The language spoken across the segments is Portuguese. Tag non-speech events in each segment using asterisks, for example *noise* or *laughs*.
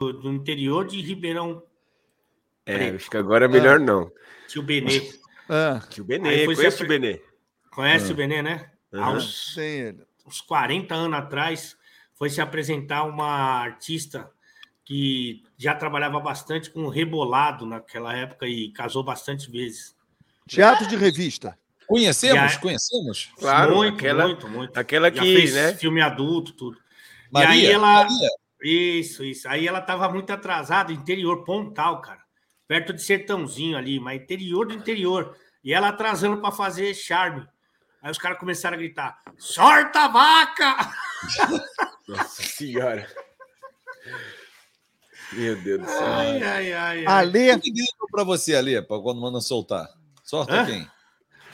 do interior de Ribeirão. É, Preto. acho que agora é melhor não. Tio Benê. Ah, Tio Benê, conhece se o Benê? Conhece o Benê, né? Há Aham. uns, tem ele. uns 40 anos atrás, foi se apresentar uma artista que já trabalhava bastante com rebolado naquela época e casou bastante vezes. Teatro de revista. Conhecemos? E a- Conhecemos? Claro, muito, aquela, muito, muito. aquela Já que, fez né? filme adulto, tudo. Maria? aí ela- Maria? Isso, isso. Aí ela tava muito atrasada, interior, Pontal, cara. Perto de Sertãozinho ali, mas interior do interior. E ela atrasando para fazer charme. Aí os caras começaram a gritar: sorta a vaca! *laughs* Nossa senhora. Meu Deus do céu. Ai, ai, ai. ai. Alê, Quem gritou pra você pra quando manda soltar? Sorta Hã? quem?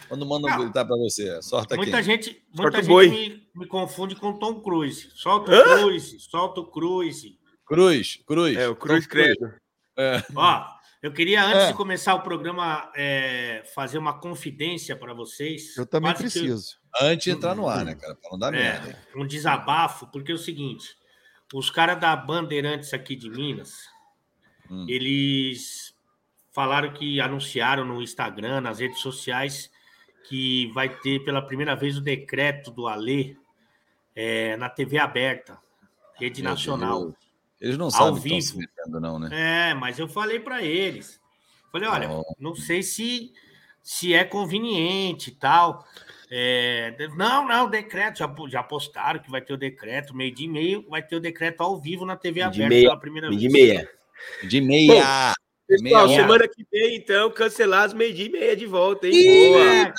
Quando manda Não. gritar pra você, sorta Muita quem? gente, muita gente boi. me, me confunde com Tom Cruise. Solta o? Cruise, solta o Cruise. Cruz, Cruz. É, o Cruz Credo. É. Ó, eu queria, antes É. de começar o programa, é, fazer uma confidência para vocês. eu também preciso. Antes de entrar no ar, né, cara? Pra não dar merda. É, um desabafo, porque é o seguinte: os caras da Bandeirantes aqui de Minas, Hum. eles falaram que anunciaram no Instagram, nas redes sociais, que vai ter pela primeira vez o decreto do Alê é, na TV aberta, rede Meu nacional. Deus. Eles não Ao sabem que estão se vivo. metendo, não, né? É, mas eu falei para eles. Falei, olha, Não. não sei se, se é conveniente e tal. É, não, não, decreto, já, já postaram que vai ter o decreto, meio dia e meio, vai ter o decreto ao vivo na TV Meio de aberta meia, pela primeira Meio vez. de meia. De meia. Pessoal, meia. semana que vem, então, cancelados meio dia e meia de volta, hein? Ih, Boa.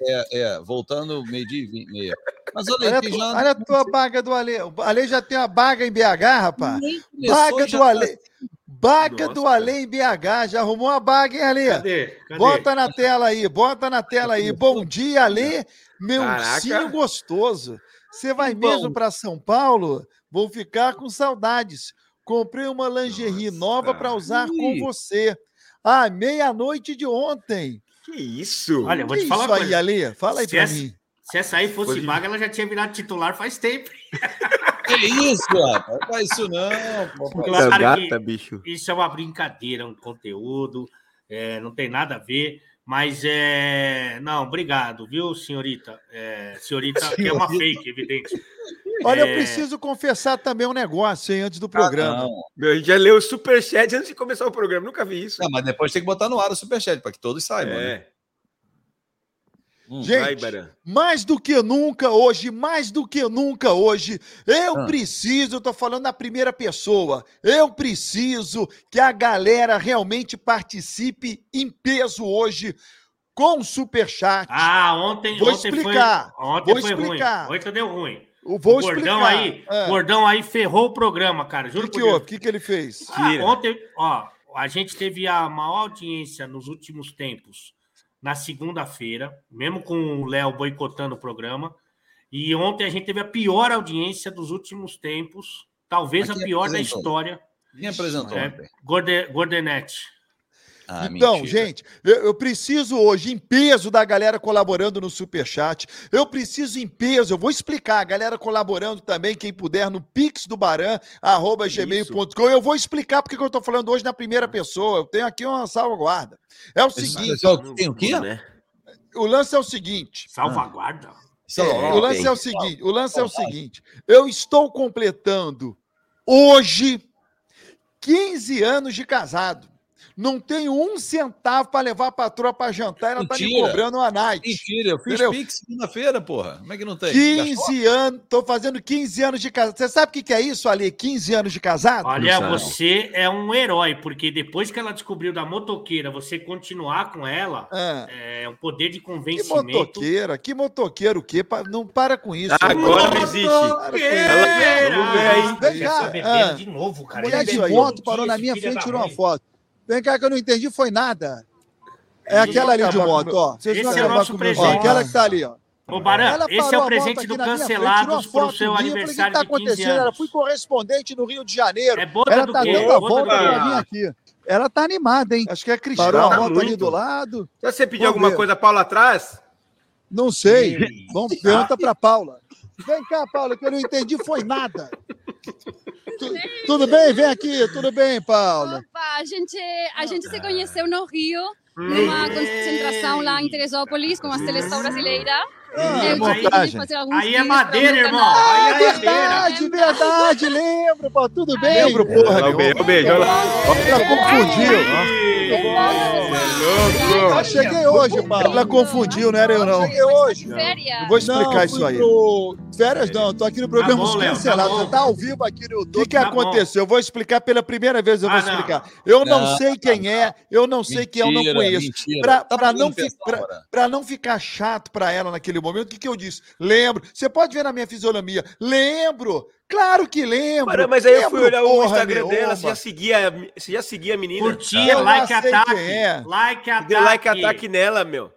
É. É, voltando meio-dia e meia. Mas olha Olha, tu- já. olha a tua baga do Alê. O Alê já tem uma baga em BH, rapaz. Baga do tá- Alê. Baga Nossa, do. Alê em BH. Já arrumou uma baga, hein, Alê? Cadê? Cadê? Bota na tela aí, bota na tela aí. Bom dia, Alê, meu ursinho gostoso. Você vai Que mesmo para São Paulo? Vou ficar com saudades. Comprei uma lingerie Nossa. nova para usar com você. Ah, meia-noite de ontem. Que isso? Olha, eu vou que te falar isso uma aí, coisa. Alê? Fala aí Se para essa- mim. Se essa aí fosse de- vaga, ela já tinha virado titular faz tempo. *laughs* Que isso, rapaz? Não faz isso não, papai. Claro Essa gata, que- bicho. Isso é uma brincadeira, um conteúdo, é, não tem nada a ver, mas é. Não, obrigado, viu, senhorita? É, senhorita, que é uma fake, evidente. Olha, eu É. preciso confessar também um negócio, hein, antes do Ah, programa. não. Meu, a gente já leu o superchat antes de começar o programa. Nunca vi isso. Não, mas depois tem que botar no ar o superchat, para que todos saibam. né? É. Hum. Gente, Vai. Mais do que nunca hoje, mais do que nunca hoje, eu Ah. preciso, eu tô falando na primeira pessoa, eu preciso que a galera realmente participe em peso hoje com o superchat. Ah, ontem, Vou ontem explicar, foi, ontem vou foi explicar. ruim. Ontem deu ruim. Eu vou o gordão explicar. aí, É. gordão aí ferrou o programa, cara. O Juro que? O que, que ele fez? Ah, ontem, ó, a gente teve a maior audiência nos últimos tempos na segunda-feira, mesmo com o Léo boicotando o programa. E ontem a gente teve a pior audiência dos últimos tempos, talvez a pior da apresentou? história. Quem apresentou É, Gordenete. Ah, então, mentira. gente, eu, eu preciso hoje, em peso, da galera colaborando no Superchat. Eu preciso em peso, eu vou explicar, a galera colaborando também, quem puder, no Pix do Baran, arroba gmail.com. Eu vou explicar porque que eu tô falando hoje na primeira pessoa. Eu tenho aqui uma salvaguarda. É o seguinte, tem o quê? Né? o lance é o seguinte. Salvaguarda. É É, o lance é o seguinte, o lance é o seguinte. Eu estou completando hoje 15 anos de casado. Não tenho um centavo para levar a patroa para jantar, ela tá me cobrando uma night. Mentira, eu fiz Entendeu? Pix segunda-feira, porra. Como é que não tem? Gastou? 15 anos, tô fazendo 15 anos de casado. Você sabe o que que é isso, Ali? 15 anos de casado? Olha, você é um herói, porque depois que ela descobriu da motoqueira, você continuar com ela Ah, é um poder de que convencimento. motoqueira, que motoqueiro o quê? Não para com isso. Ah, agora não existe. Motoqueira! Aí. Vem cá, Essa bebendo ah. de novo, cara. Mulher de moto parou na minha frente e tirou uma foto. Vem cá que eu não entendi, foi nada. É aquela ali de moto, ó. Vocês Esse é o nosso presente. Ó, aquela que tá ali, ó. Ô, Baran, Ela esse é o a presente do Cancelados uma pro foto seu minha, eu falei, aniversário O que de tá 15 acontecendo? Ela anos. fui correspondente no Rio de Janeiro. É boda Ela do tá quê? dando a volta pra mim aqui. Ela tá animada, hein? Acho que é Cristal. Parou a Tá moto ali muito. do lado. Se você Vamos alguma ver. coisa, Paula, atrás, Não sei. Ei. Vamos, pergunta pra Paula. Vem cá, Paula, que eu não entendi foi nada. Tu- tudo bem? Vem aqui, tudo bem, Paula? Opa, a gente, a gente se conheceu no Rio, numa concentração lá em Teresópolis, com a seleção brasileira. Ah, Eu montagem. decidi fazer alguns Aí é madeira, meu irmão. canal. Aí Ah, é madeira. verdade, verdade, lembro, pô, tudo bem? Lembro, porra, lá, o beijo, olha lá. Ela confundiu. Eu cheguei hoje, Paulo. Ela confundiu, não era eu, não. Cheguei hoje. Férias. Eu vou explicar isso aí. Férias não, tô aqui no programa Tá bom, Léo, cancelado. tá Tá, ao vivo aqui no YouTube. O que, que Tá bom. aconteceu? Eu vou explicar pela primeira vez, eu vou Ah, não. explicar. Eu não, Não. sei quem é, eu não sei quem eu não conheço. Mentira. Pra, Tá não fi- pra- não ficar chato pra ela naquele momento, o que, que eu disse? Lembro. Você pode ver na minha fisionomia. Lembro. Claro que lembro. Mas aí eu fui Lembro, olhar o Instagram dela, você já seguia, você já seguia a menina? Curtir, Eu like, ataque. quem é. Like, ataque. Deu like attack nela, meu.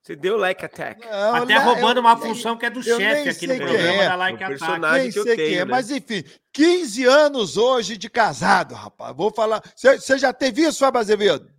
Você deu like attack. Não, Até eu- roubando eu- uma função que é do eu chefe aqui no programa é. da Like O Attack. personagem Nem que eu sei tenho, quem é, né? mas enfim, 15 anos hoje de casado, rapaz. Vou falar. Você já teve isso, Fábio Azevedo?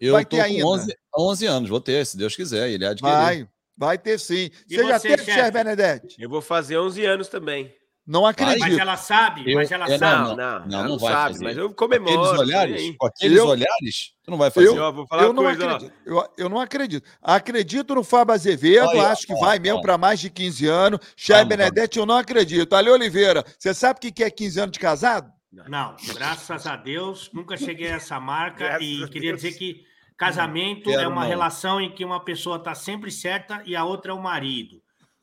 Eu Vai tô ter com ainda. 11, 11 anos, vou ter, se Deus quiser. Ele querer. Vai, vai ter sim. E Você já você, teve, chefe? Cher Benedetti? Eu vou fazer 11 anos também. Não acredito. Mas ela sabe, Eu- mas ela é, sabe. Não, não, não, ela não vai sabe, fazer. mas eu Com comemoro. aqueles olhares, aí. com aqueles Eu- olhares, tu não vai fazer. Eu, ó, vou falar Eu não coisa, acredito. Eu, eu não acredito. Acredito no Fábio Azevedo, ó, acho que ó, vai mesmo ó. para mais de 15 anos. Cher Vamos, Benedetti, eu não acredito. Ale Oliveira, você sabe o que que é 15 anos de casado? Não, graças a Deus, nunca cheguei a essa marca Graças e queria dizer que casamento Quero é uma não. relação em que uma pessoa está sempre certa e a outra é o marido.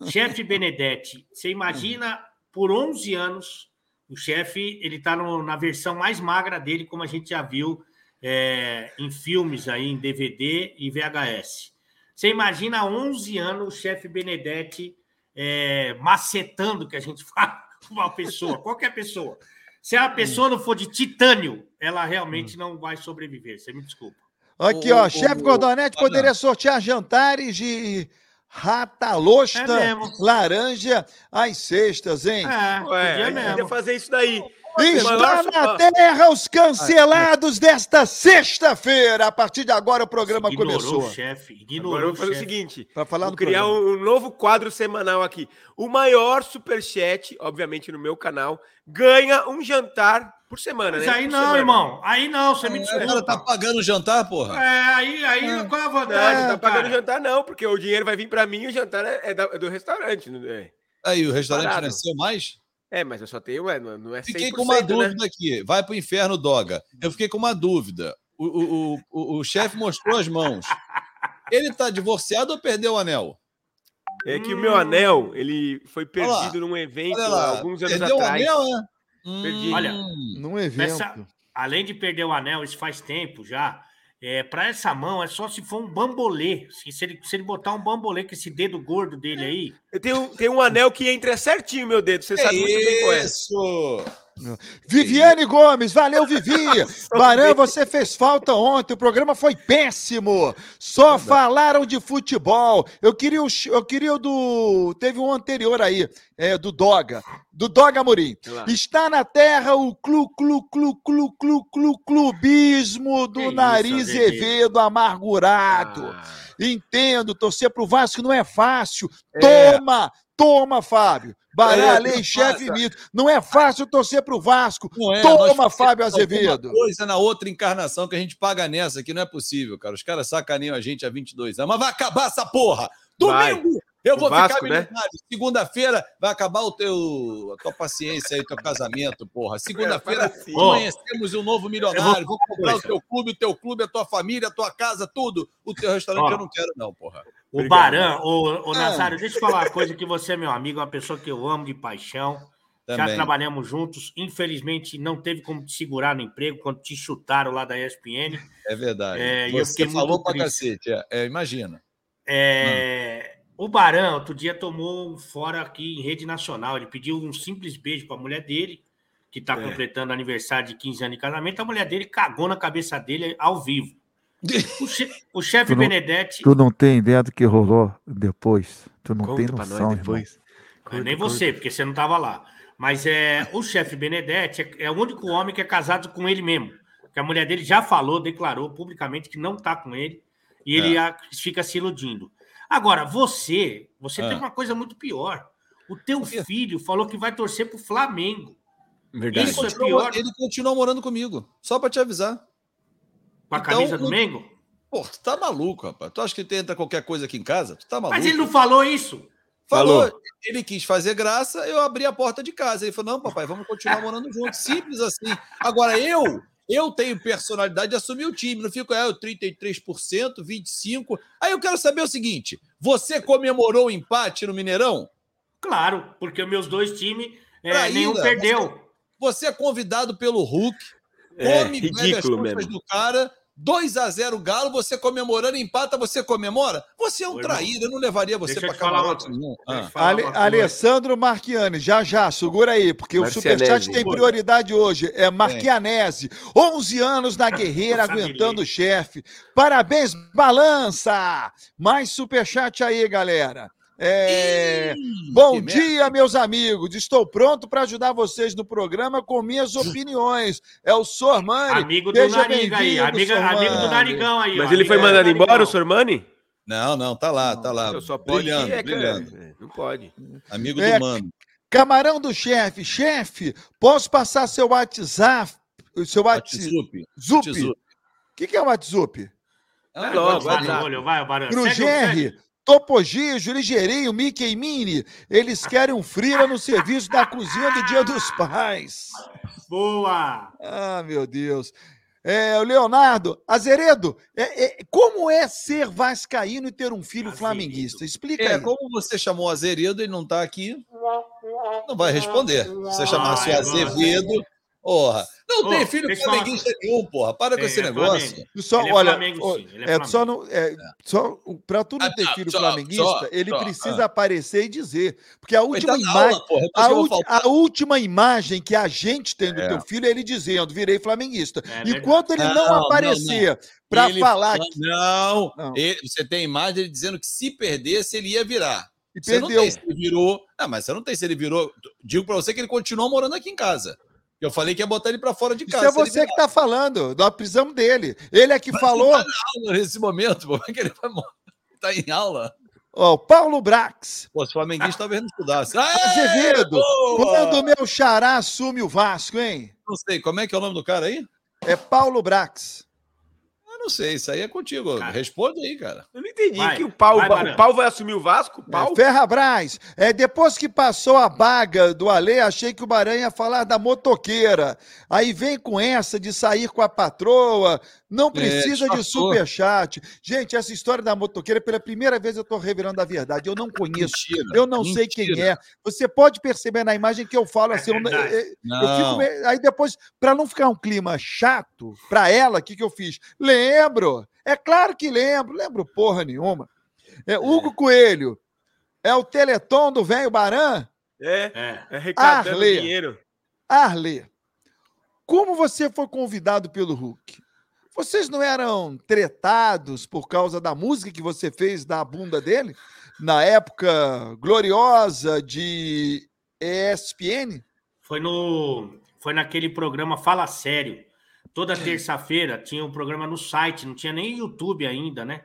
Chefe Benedetti, você imagina por 11 anos, o chefe ele está na versão mais magra dele, como a gente já viu é, em filmes aí, em DVD e VHS. Você imagina há 11 anos o chefe Benedetti é, macetando, que a gente *laughs* fala, uma pessoa, qualquer pessoa. Se a pessoa não for de titânio, ela realmente não vai sobreviver. Você me desculpa. Aqui, O- ó, o- chefe o- Gordonete Olha. poderia sortear jantares de ratalosta, É laranja às sextas, hein? É, Ué, podia mesmo. podia fazer isso daí. Está na terra os cancelados desta sexta-feira. A partir de agora o programa Ignorou começou. o chefe. Ignorou Agora eu vou fazer o chefe. seguinte. Para falar Vou criar programa. um, um novo quadro semanal aqui. O maior superchat, obviamente no meu canal, ganha um jantar por semana, Mas né? aí Por não, semana. irmão. Aí não, você me O cara desculpa. tá pagando o jantar, porra. É, aí, aí qual é a Não, vantagem? não tá pagando cara? jantar não, porque o dinheiro vai vir pra mim e o jantar é, é é do restaurante. não é? Aí, o restaurante Parado. não é seu mais? É, mas eu só tenho, ué, não não é 100%, Fiquei com uma né? dúvida aqui. Vai pro inferno, Doga. Eu fiquei com uma dúvida. O, o, o, o, o chefe mostrou as mãos. Ele tá divorciado ou perdeu o anel? É que o meu anel, ele foi perdido num evento Olha lá. alguns anos Perdeu atrás. o anel, né? Perdi. Olha, Num evento. Essa- além de perder o anel, isso faz tempo já. É, para essa mão é só se for um bambolê. Se, se ele, se ele botar um bambolê com esse dedo gordo dele aí. Eu tenho, tenho um anel que entra certinho, meu dedo. Você sabe muito bem qual é. Isso! Viviane Gomes, valeu, Vivi. *laughs* Baran, você fez falta ontem, o programa foi péssimo. Só falaram de futebol. Eu queria o, eu queria o do. Teve um anterior aí, é, do Doga, do Doga Amorim. Está na terra o clu, clu, clu, clu, clu, clu, clubismo do Que nariz. Evedo amargurado. Ah, Entendo, torcer pro Vasco não é fácil. É. Toma, toma, Fábio. Bará, É, lei, chefe mito. Não é fácil torcer pro Vasco. Não é, Toma, Fábio Azevedo. Coisa na outra encarnação que a gente paga nessa, que não é possível, cara. Os caras sacaneiam a gente há 22 anos. Mas vai acabar essa porra! Domingo! Eu O vou Vasco, ficar né? milionário. Segunda-feira vai acabar o teu, a tua paciência aí, teu casamento, porra. Segunda-feira É, assim. amanhecemos um novo milionário. Eu Vou vou- comprar o teu clube, o teu clube, a tua família, a tua casa, tudo. O teu restaurante Ó. eu não quero, não, porra. O Obrigado. Baran, o, o Nazário, deixa eu falar uma coisa que você é meu amigo, uma pessoa que eu amo de paixão. Já Também. trabalhamos juntos. Infelizmente, não teve como te segurar no emprego quando te chutaram lá da ESPN. É verdade. É, eu Você muito falou pra triste. cacete. É, é, imagina. É, O Barão, outro dia, tomou um fora aqui em rede nacional. Ele pediu um simples beijo para a mulher dele, que está É. completando aniversário de 15 anos de casamento. A mulher dele cagou na cabeça dele ao vivo. O, che- o chefe Tu não- Benedetti, Tu não tem ideia do que rolou depois. Tu não tem Conta pra noção, nós irmão. depois. é nem você, porque você não estava lá. Mas é, o chefe Benedetti é, é o único homem que é casado com ele mesmo. Que a mulher dele já falou, declarou publicamente que não está com ele. E ele a- fica se iludindo. Agora, você, você É. tem uma coisa muito pior. O teu filho falou que vai torcer pro Flamengo. Verdade. Ele Isso é continua, pior. ele continua morando comigo. Só pra te avisar. Com a Então, camisa do Mengo? Pô, tu tá maluco, rapaz. Tu acha que tenta qualquer coisa aqui em casa? Tu tá maluco. Mas ele não falou isso. Falou. Falou. Ele quis fazer graça, eu abri a porta de casa. Ele falou: não, papai, vamos continuar morando juntos. Simples assim. Agora, eu, eu tenho personalidade de assumir o time. Não fico, é, eu 33%, 25%. Aí eu quero saber o seguinte: você comemorou o empate no Mineirão? Claro, porque meus dois times, é, nenhum perdeu. Você é convidado pelo Hulk, É, come, as ridículo mesmo. do cara. 2 a 0 Galo, você comemorando, empata, você comemora? Você é um irmão, traíra, eu não levaria você para uma eu Ah. Ale-. Alessandro Marchiani, já já, segura aí, porque o. Superchat tem prioridade hoje. É Marchianese, 11 anos na guerreira, aguentando o chefe. Parabéns, balança! Mais Superchat aí, galera. É, Bom que merda. dia, meus amigos. Estou pronto para ajudar vocês no programa com minhas opiniões. É o Sormani. Amigo do Seja Nariga aí, amiga, amigo do Narigão aí. Mas ó, ele foi amigo do mandado Narigão. embora, o Sormani? Não, não, tá lá, tá lá. Só pode Brilhando, que é, brilhando. É, Não pode. Amigo É, do mano. Camarão do chefe. Chefe, posso passar seu WhatsApp? O seu WhatsApp? Zup. O que, que é o WhatsApp? Ah, logo, Vai, lá. olho, vai, Barão. Pro Segue o- segue. Gerry, Topogijo, Ligeirinho, Mickey e Mini. Eles querem um frila no serviço da cozinha do Dia dos Pais. Boa! Ah, meu Deus. É, o Leonardo, Azeredo, é- é- como é ser vascaíno e ter um filho Azeredo. flamenguista? Explica É, aí. como você chamou Azeredo, ele não tá aqui, não vai responder. Se você chamasse Azevedo, porra. Não Ô, tem filho flamenguista nenhum, porra. Para com esse é negócio. Flamengo. Só, Ele é olha, Flamengo, ó, sim, ele é é, Flamengo. só não, é, só para tu não Ah, ter tá, filho só, flamenguista, só, ele só, precisa aparecer e dizer, porque a última tá imagem, aula, porra. é a, que ulti- a última imagem que a gente tem do É. teu filho é ele dizendo, virei flamenguista. É. Enquanto ele não, Não, não, aparecer para falar fala- Não, Não. ele- você tem imagem dele dizendo que se perdesse, ele ia virar. que Você não perdeu, tem se ele virou. Ah, mas você não tem se ele virou. Digo pra você que ele continuou morando aqui em casa. Eu falei que ia botar ele pra fora de isso casa. é se ele você que tá falando, nós precisamos dele. Ele é que falou, virar aula nesse momento. Como é que ele vai? Tá em aula? ó, o Paulo Brax, Pô, se flamenguista talvez não estudasse. Ah, Azevedo, quando o meu xará assume o Vasco, hein? Não sei, como é que é o nome do cara aí? É Paulo Brax. Não sei, isso aí é contigo. Cara. Responde aí, cara. Eu não entendi Vai, que o pau, vai, o pau vai assumir o Vasco? O pau? É, Ferrabras, é, depois que passou a baga do Ale, achei que o Baran ia falar da motoqueira. Aí vem com essa de sair com a patroa, não precisa de disfarçou. superchat. Gente, essa história da motoqueira, pela primeira vez eu tô revelando a verdade. Eu não conheço, Mentira. eu não sei quem mentira. é. Você pode perceber na imagem que eu falo É assim. verdade. eu- eu fico meio- aí depois, para não ficar um clima chato para ela, o que, que eu fiz? Lembro. É claro que lembro. Lembro porra nenhuma. É, Hugo Coelho. É o Teleton do velho Baran? É, É. é arrecadando Arley. dinheiro. Arley. Como você foi convidado pelo Hulk? Vocês não eram tretados por causa da música que você fez da bunda dele? Na época gloriosa de ESPN? Foi no foi naquele programa Fala Sério. Toda terça-feira tinha um programa no site, não tinha nem YouTube ainda, né?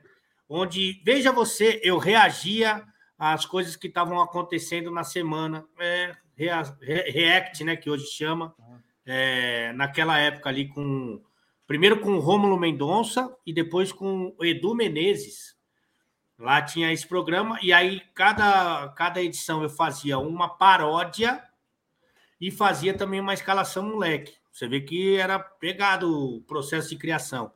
Onde, veja você, eu reagia às coisas que estavam acontecendo na semana. É, rea- re- react, né? Que hoje chama. É, naquela época ali com. Primeiro com o Rômulo Mendonça e depois com o Edu Menezes. Lá tinha esse programa, e aí cada, cada edição eu fazia uma paródia e fazia também uma escalação moleque. Você vê que era pegado o processo de criação.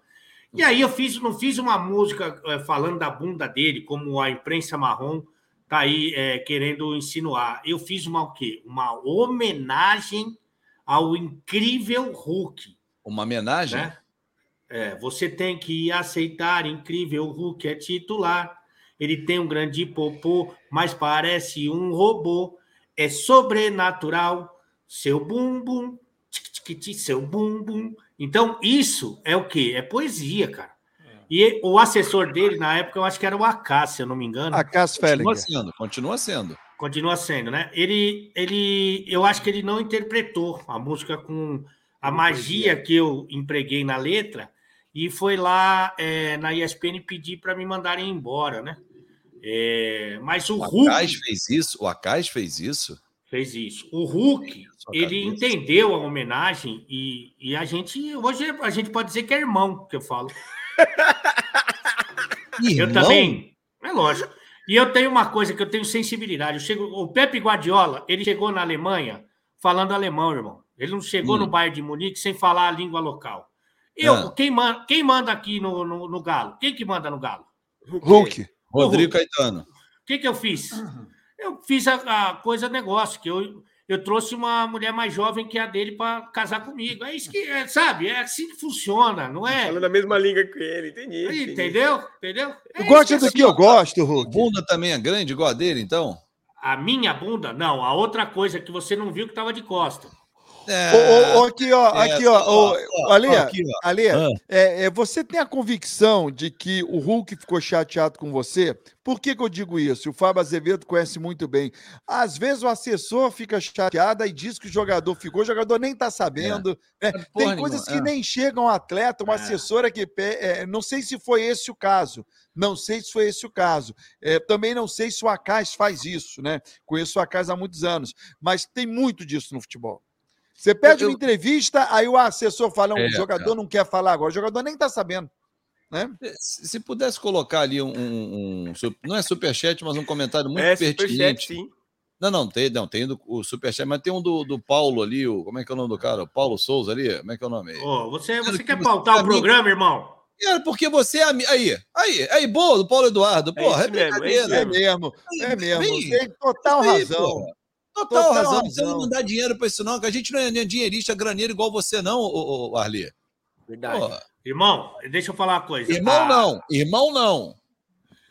E aí eu fiz, não fiz uma música eh, falando da bunda dele, como a imprensa marrom tá aí eh, querendo insinuar. Eu fiz uma o quê? Uma homenagem ao incrível Hulk, Uma homenagem? né? É, você tem que aceitar, incrível, o Hulk é titular. Ele tem um grande popô, mas parece um robô. É sobrenatural. Seu bumbum, seu bumbum. Então, isso é o quê? É poesia, cara. E o assessor dele, na época, eu acho que era o AK, se eu não me engano. A Cass Continua Fellinger. sendo, continua sendo. Continua sendo, né? Ele, ele, eu acho que ele não interpretou a música com a magia que eu empreguei na letra e foi lá é, na ESPN pedir para me mandarem embora, né? É, mas o O Hulk Acais fez isso? O Acais fez isso? Fez isso. O Hulk, ele entendeu a homenagem e, e a gente, hoje a gente pode dizer que é irmão, que eu falo. *laughs* Eu Irmão? também, é lógico. E eu tenho uma coisa que eu tenho sensibilidade. Eu chego, o Pepe Guardiola, ele chegou na Alemanha falando alemão, irmão. Ele não chegou Hum. no Bayern de Munique sem falar a língua local. Eu, Ah. quem, manda, quem manda aqui no, no, no Galo? Quem que manda no Galo? Hulk. Rodrigo Caetano. O que, que eu fiz? Eu fiz a, a coisa negócio, que eu, eu trouxe uma mulher mais jovem que a dele para casar comigo. É isso que, é, sabe? É assim que funciona, não é? Falando a mesma língua que ele, entendi. Entendi. Entendeu? Entendeu? É gosta é do assim, que eu gosto, Hulk? Bunda também é grande, igual a dele, então? A minha bunda? Não, a outra coisa que você não viu que estava de costa. É. Ô, aqui, ó, É, aqui, ó, ó. Ale, Ah. é, é, você tem a convicção de que o Hulk ficou chateado com você? Por que, que eu digo isso? O Fábio Azevedo conhece muito bem. Às vezes o assessor fica chateado e diz que o jogador ficou, o jogador nem tá sabendo. né? Porra Tem coisas que é. nem chegam ao atleta, uma É. assessora que. é, não sei se foi esse o caso. Não sei se foi esse o caso. É, também não sei se o Acais faz isso, né? Conheço o Acais há muitos anos. Mas tem muito disso no futebol. Você pede Eu- uma entrevista, aí o assessor fala, É, o jogador cara. não quer falar agora, o jogador nem tá sabendo. Né? Se se pudesse colocar ali um, um- um Não é superchat, mas um comentário muito É, superchat, pertinente. sim. Não, não, tem, não, tem do, o superchat, mas tem um do, do Paulo ali, o, como é que é o nome do cara? O Paulo Souza ali, como é que é o nome? Ô, você, você que quer você pautar o amigo- programa, irmão? É, porque você é ami- Aí, aí, aí, boa, do Paulo Eduardo. Porra, é, isso mesmo, é. É mesmo, é mesmo. Tem total razão. porra. Total, Total razão. Você razão. não dá dinheiro pra isso, não, que a gente não é nem dinheirista, graneiro igual você, não, ô, ô, Arli. Verdade. Porra. Irmão, deixa eu falar uma coisa. Irmão, A- não. Irmão, não.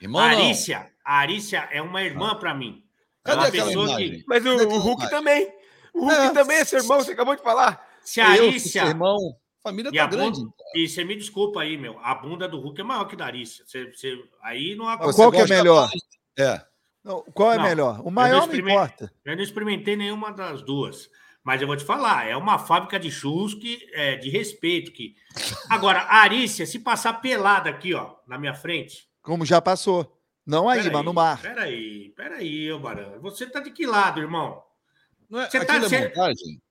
Irmão, A não. Arícia, a Arícia é uma irmã para mim. É Cadê uma aquela pessoa imagem? que. Mas o, o Hulk aquela também. O Hulk É. também é seu irmão, você acabou de falar. Se a Arícia. seu irmão. Família E tá a grande. bunda, e você me desculpa aí, meu. A bunda do Hulk é maior que da Arícia. Você, você- aí não há Mas Você qual que é melhor? mais- É. Não, qual é Não, melhor? O maior não importa. Eu não experimentei nenhuma das duas. Mas eu vou te falar, é uma fábrica de churros que é de respeito. Que... *laughs* Agora, a Arícia, se passar pelada aqui, ó, na minha frente. Como já passou. Não aí, Peraí, mas no mar. Peraí, peraí, ô Barão. Você tá de que lado, irmão? Não é, Você tá- é você- montagem?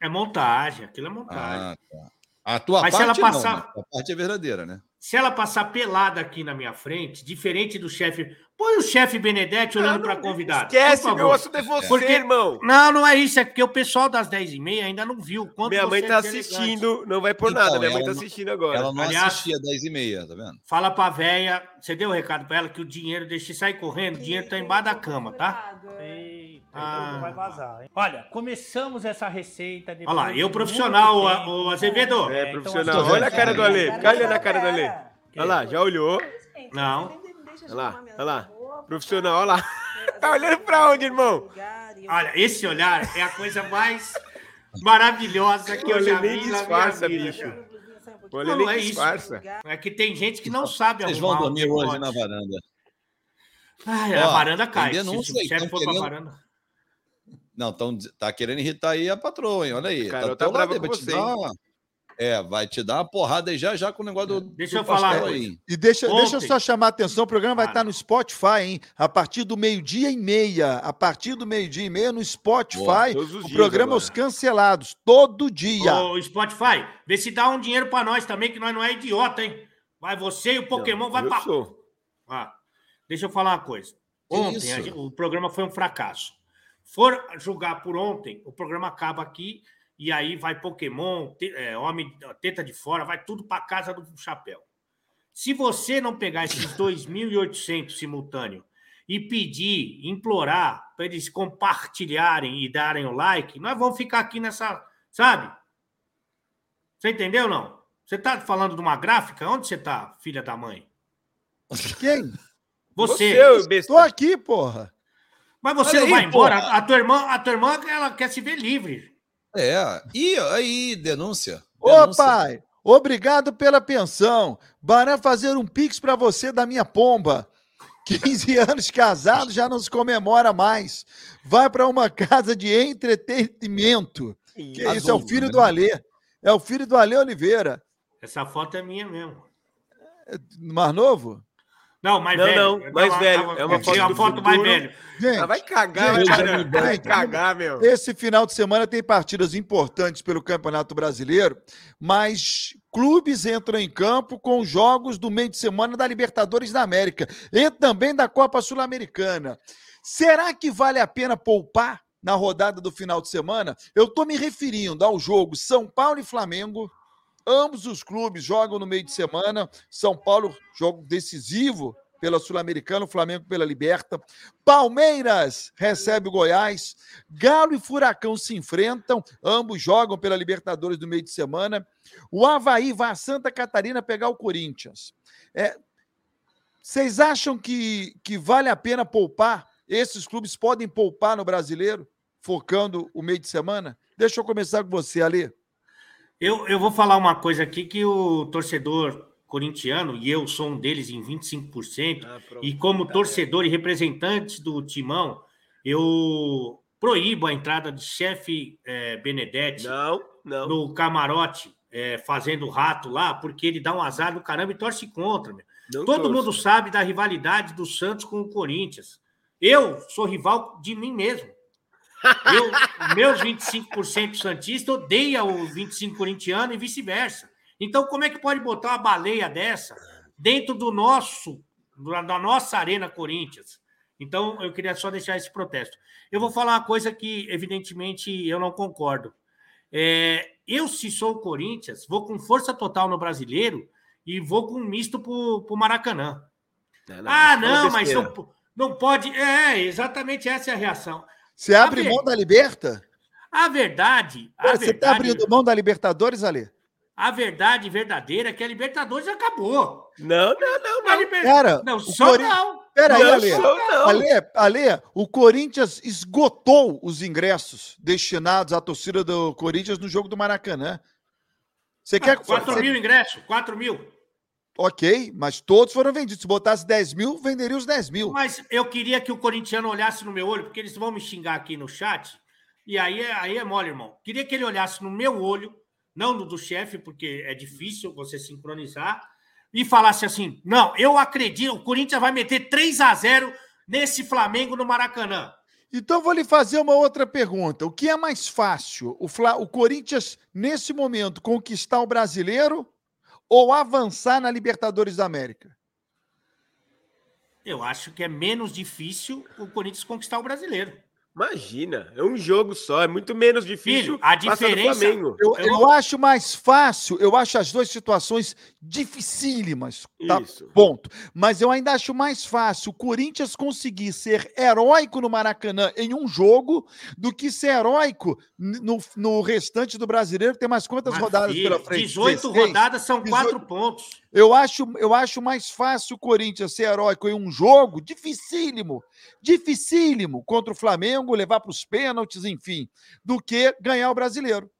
É montagem, aquilo é montagem. Ah, tá. A tua Mas se parte ela não, passar- né? A parte é verdadeira, né? Se ela passar pelada aqui na minha frente, diferente do chefe. Põe o chefe Benedetti olhando para convidado. Esquece, meu assunto é você, Porque- irmão. Não, não é isso. É porque o pessoal das 10h30 ainda não viu. Quanto Minha mãe tá é assistindo, não vai por Então, nada. Minha mãe tá não- assistindo agora. Ela não Aliás- assistia 10 e meia, tá vendo? Fala pra véia. Você deu o recado pra ela que o dinheiro, deixa sair correndo, o dinheiro tá embaixo da cama, tá? Eita, Ah. então vai vazar. hein? Olha, começamos essa receita. Olha lá, eu profissional, o- tempo. o Azevedo. É, então, profissional. Olha a cara do Ale. Olha na cara do Ale. Olha lá, já olhou. Não. Olha lá, olha lá. Profissional, olha lá. Tá olhando pra onde, irmão? Olha, esse olhar é a coisa mais maravilhosa que eu já vi na disfarça, minha vida. bicho. cara. Olha, Não, é isso. disfarça. É que tem gente que não sabe Vocês arrumar vão dormir hoje na varanda. Ai, a Ó, varanda tem cai. Se, denúncia se o chefe for pra querendo- varanda. Não, tão, tá querendo irritar aí a patroa, hein? Olha aí. Carol tá lado brava aí, com você, dar É, vai te dar uma porrada aí já já com o negócio do. Deixa do eu falar aí. E deixa, deixa eu só chamar a atenção, o programa vai estar no Spotify, hein? A partir do meio-dia e meia. A partir do meio-dia e meia no Spotify. Boa, todos os o dias programa agora. Os Cancelados, todo dia. Ô, Spotify, vê se dá um dinheiro pra nós também, que nós não é idiota, hein? Vai você e o Pokémon vai eu pra. sou. Ah, deixa eu falar uma coisa. Ontem gente- o programa foi um fracasso. For julgar por ontem, o programa acaba aqui e aí vai Pokémon, te- é, Homem Teta de Fora, vai tudo para casa do chapéu. Se você não pegar esses *laughs* 2.800 simultâneo e pedir, implorar para eles compartilharem e darem o like, nós vamos ficar aqui nessa, sabe? Você entendeu não? Você tá falando de uma gráfica? Onde você tá, filha da mãe? Quem? Você. Tô aqui, porra. Mas você Olha não aí, vai embora? porra. A tua irmã, a tua irmã, ela quer se ver livre. É. Ih, aí, denúncia. Ô, pai, obrigado pela pensão. Bará fazer um pix pra você da minha pomba. *laughs* 15 anos casado já não se comemora mais. Vai pra uma casa de entretenimento. Que Azul, isso, é o filho né? do Alê. É o filho do Alê Oliveira. Essa foto é minha mesmo. Mais novo? Não, mais Não, velho. não, Eu mais velho. tava- É uma eu foto do foto mais velho. Gente, Ah, vai cagar, Gente, vai, gente, vai gente, cagar, meu. Esse final de semana tem partidas importantes pelo Campeonato Brasileiro, mas clubes entram em campo com jogos do meio de semana da Libertadores da América e também da Copa Sul-Americana. Será que vale a pena poupar na rodada do final de semana? Eu estou me referindo ao jogo São Paulo e Flamengo. Ambos os clubes jogam no meio de semana. São Paulo, jogo decisivo pela Sul-Americana, o Flamengo pela Liberta. Palmeiras recebe o Goiás. Galo e Furacão se enfrentam. Ambos jogam pela Libertadores do meio de semana. O Havaí vai a Santa Catarina pegar o Corinthians. É, vocês acham que, que vale a pena poupar? Esses clubes podem poupar no brasileiro, focando o meio de semana? Deixa eu começar com você, Ale. Eu, eu vou falar uma coisa aqui que o torcedor corintiano, e eu sou um deles em 25%, Ah, pronto. e como Tá torcedor e representante do Timão, eu proíbo a entrada de chefe eh, Benedetti Não, não. no camarote eh, fazendo rato lá, porque ele dá um azar do caramba e torce contra. meu. não Todo torço. mundo sabe da rivalidade do Santos com o Corinthians. Eu sou rival de mim mesmo. Eu, meus 25% Santista odeia o 25 corintiano e vice-versa. Então, como é que pode botar uma baleia dessa dentro do nosso, da nossa Arena Corinthians? Então, eu queria só deixar esse protesto. Eu vou falar uma coisa que, evidentemente, eu não concordo. É, eu, se sou o Corinthians, vou com força total no brasileiro e vou com um misto para o Maracanã. Não, ah, fala não, mas não, não pode. É, exatamente essa é a reação. Você abre ver- mão da Liberta? A verdade, a Pô, Você está verdade, abrindo mão da Libertadores, Ale? a verdade verdadeira é que a Libertadores acabou. Não, não, não, não. Liber- Cara, não, o só Cori- não. Peraí, Não, Ale. sou, não. Ale, Ale, o Corinthians esgotou os ingressos destinados à torcida do Corinthians no jogo do Maracanã. Você quer que 4 você- mil ingressos, 4 mil. Ok, mas todos foram vendidos. Se botasse 10 mil, venderia os 10 mil. Mas eu queria que o corintiano olhasse no meu olho, porque eles vão me xingar aqui no chat. E aí, é- aí é mole, irmão. Queria que ele olhasse no meu olho, não no do chefe, porque é difícil você sincronizar, e falasse assim: não, eu acredito, o Corinthians vai meter 3 a 0 nesse Flamengo no Maracanã. Então vou lhe fazer uma outra pergunta. O que é mais fácil? O, Fla- o Corinthians, nesse momento, conquistar o brasileiro ou avançar na Libertadores da América? Eu acho que é menos difícil o Corinthians conquistar o brasileiro. Imagina, é um jogo só, é muito menos difícil Filho, a diferença- Flamengo. Eu, Eu eu acho mais fácil, eu acho as duas situações dificílimas, tá? Isso. Ponto. Mas eu ainda acho mais fácil o Corinthians conseguir ser heróico no Maracanã em um jogo do que ser heróico no, no restante do brasileiro. Tem mais quantas Mas, rodadas filho, pela frente? 18 16? rodadas são 18. 4 pontos. Eu acho, eu acho mais fácil o Corinthians ser heróico em um jogo dificílimo, dificílimo contra o Flamengo, levar para os pênaltis, enfim, do que ganhar o brasileiro.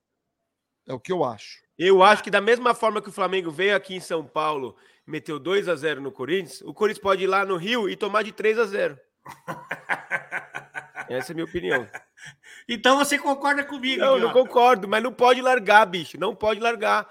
É o que eu acho. Eu acho que da mesma forma que o Flamengo veio aqui em São Paulo meteu 2 a 0 no Corinthians, o Corinthians pode ir lá no Rio e tomar de 3 a 0. *laughs* Essa é a minha opinião. Então você concorda comigo, Não, não idiota. concordo, mas não pode largar, bicho. Não pode largar.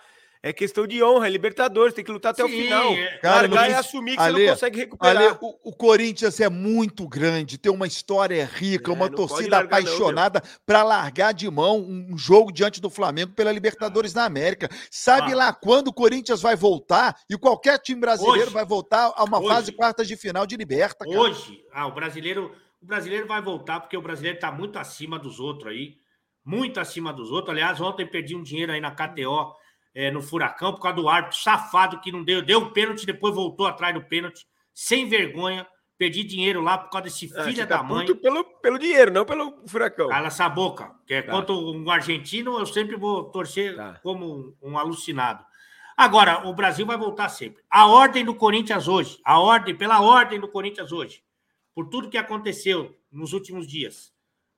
É questão de honra, é Libertadores, tem que lutar até o Sim, final. é. Cara, largar não- e assumir que Ale, você não consegue recuperar. Ale, o, o Corinthians é muito grande, tem uma história rica, É, uma torcida apaixonada para largar de mão um jogo diante do Flamengo pela Libertadores da América. Sabe Ah. lá quando o Corinthians vai voltar e qualquer time brasileiro Hoje. vai voltar a uma Hoje. fase quartas de final de Liberta, cara. Hoje, ah, o brasileiro, o brasileiro vai voltar porque o brasileiro está muito acima dos outros aí, muito acima dos outros. Aliás, ontem perdi um dinheiro aí na KTO eh, no Furacão por causa do árbitro safado que não deu, deu o pênalti, depois voltou atrás do pênalti, sem vergonha. Perdi dinheiro lá por causa desse Ah, filho você da tá mãe. pelo, pelo dinheiro, não pelo furacão. Cala essa boca. Que é Tá. Quanto um argentino, eu sempre vou torcer Tá. como um, um alucinado. Agora, o Brasil vai voltar sempre. A ordem do Corinthians hoje, a ordem, pela ordem do Corinthians hoje, por tudo que aconteceu nos últimos dias.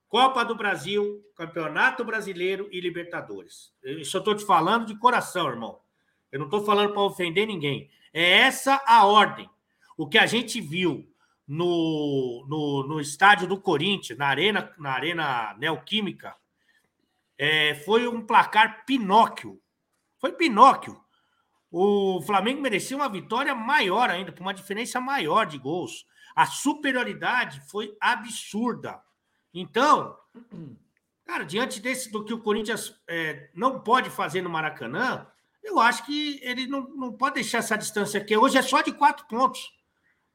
Copa do Brasil, Campeonato Brasileiro e Libertadores. Eu estou te falando de coração, irmão. Eu não estou falando para ofender ninguém. É essa a ordem. O que a gente viu no, no, no estádio do Corinthians, na Arena, na arena Neoquímica, é, foi um placar Pinóquio. Foi Pinóquio. o Flamengo merecia uma vitória maior ainda, por uma diferença maior de gols. A superioridade foi absurda. Então, cara, diante desse do que o Corinthians é, não pode fazer no Maracanã, eu acho que ele não, não pode deixar essa distância aqui. Hoje é só de quatro pontos.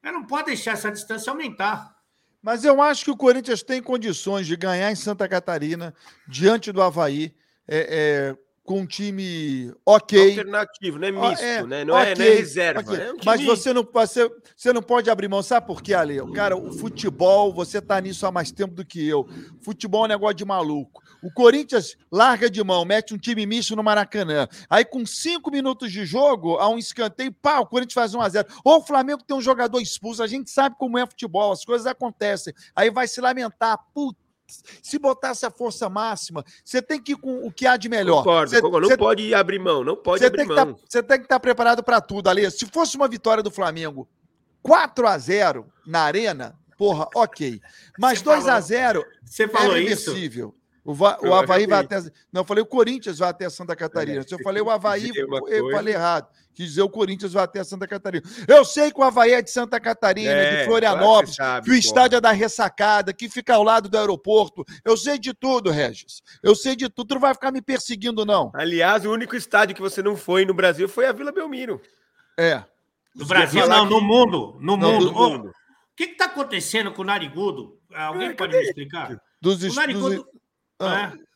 Ele não pode deixar essa distância aumentar. Mas eu acho que o Corinthians tem condições de ganhar em Santa Catarina, diante do Havaí, é, é, com um time ok. Alternativo, não é Ó, misto, é, né? Não, é, não é reserva. ok. é um Mas você não, você, você não pode abrir mão. Sabe por quê, Ale? Cara, o futebol, você tá nisso há mais tempo do que eu. Futebol é um negócio de maluco. O Corinthians larga de mão, mete um time misto no Maracanã. Aí, com cinco minutos de jogo, há um escanteio, pá, o Corinthians faz 1 a 0 Ou o Flamengo tem um jogador expulso. A gente sabe como é futebol, as coisas acontecem. Aí vai se lamentar. Putz, se botasse a força máxima, você tem que ir com o que há de melhor. Concordo, Você- concordo. Não pode abrir mão, não pode você abrir tem, que tá, mão. você tem que estar preparado para tudo, Ale. Se fosse uma vitória do Flamengo 4 a 0 na Arena, porra, ok. Mas Você 2 a falou- 0 Você é falou isso? O, Va- o Havaí vai até. Não, eu falei o Corinthians vai até Santa Catarina. É, Se eu falei o Havaí, eu falei errado. Quis dizer o Corinthians vai até Santa Catarina. Eu sei que o Havaí é de Santa Catarina, É, de Florianópolis, claro que que o estádio é da ressacada, que fica ao lado do aeroporto. Eu sei de tudo, Regis. Eu sei de tudo. Tu não vai ficar me perseguindo, não. Aliás, o único estádio que você não foi no Brasil foi a Vila Belmiro. É. No Brasil, não, que- no mundo. No Não, mundo. O que está acontecendo com o Narigudo? Alguém É, pode cadê? me explicar? Dos, O Narigudo. dos- Ah, é,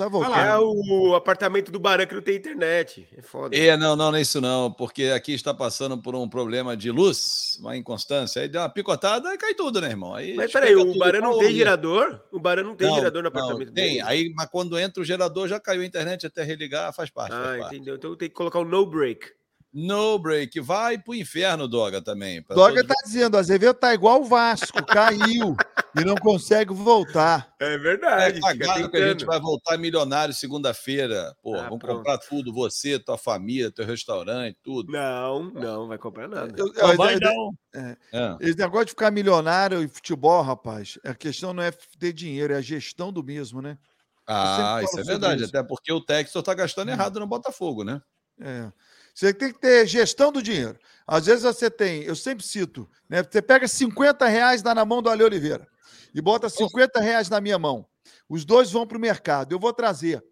Tá voltando. lá. É o apartamento do Barão que não tem internet. É foda. É, não, não, não é isso não, porque aqui está passando por um problema de luz, uma inconstância, aí dá uma picotada e cai tudo, né, irmão? Aí Mas peraí, o Barão não pô, tem gerador? O Barão não tem Não, gerador no não, apartamento Tem, dele? aí, mas quando entra o gerador já caiu a internet até religar, faz parte. Ah, faz parte. entendeu. Então tem que colocar o no break. No break, vai pro inferno, Doga, também. Doga tá dizendo, Azevedo tá igual o Vasco, caiu e não consegue voltar. É É verdade. fica cagado que a gente vai voltar milionário segunda-feira. Pô, Ah, vamos pronto. comprar tudo, você, tua família, teu restaurante, tudo. Não, não vai comprar nada. Eu- Não eu- vai eu- não. É. Esse negócio de ficar milionário em futebol, rapaz, a questão não é ter dinheiro, é a gestão do mesmo, né? Ah, isso é verdade, isso. Hum. até porque o Textor tá gastando errado no Botafogo, né? É. Você tem que ter gestão do dinheiro. Às vezes você tem, eu sempre cito, né? Você pega 50 reais, dá na mão do Ale Oliveira e bota 50 reais na minha mão. Os dois vão para o mercado. Eu vou trazer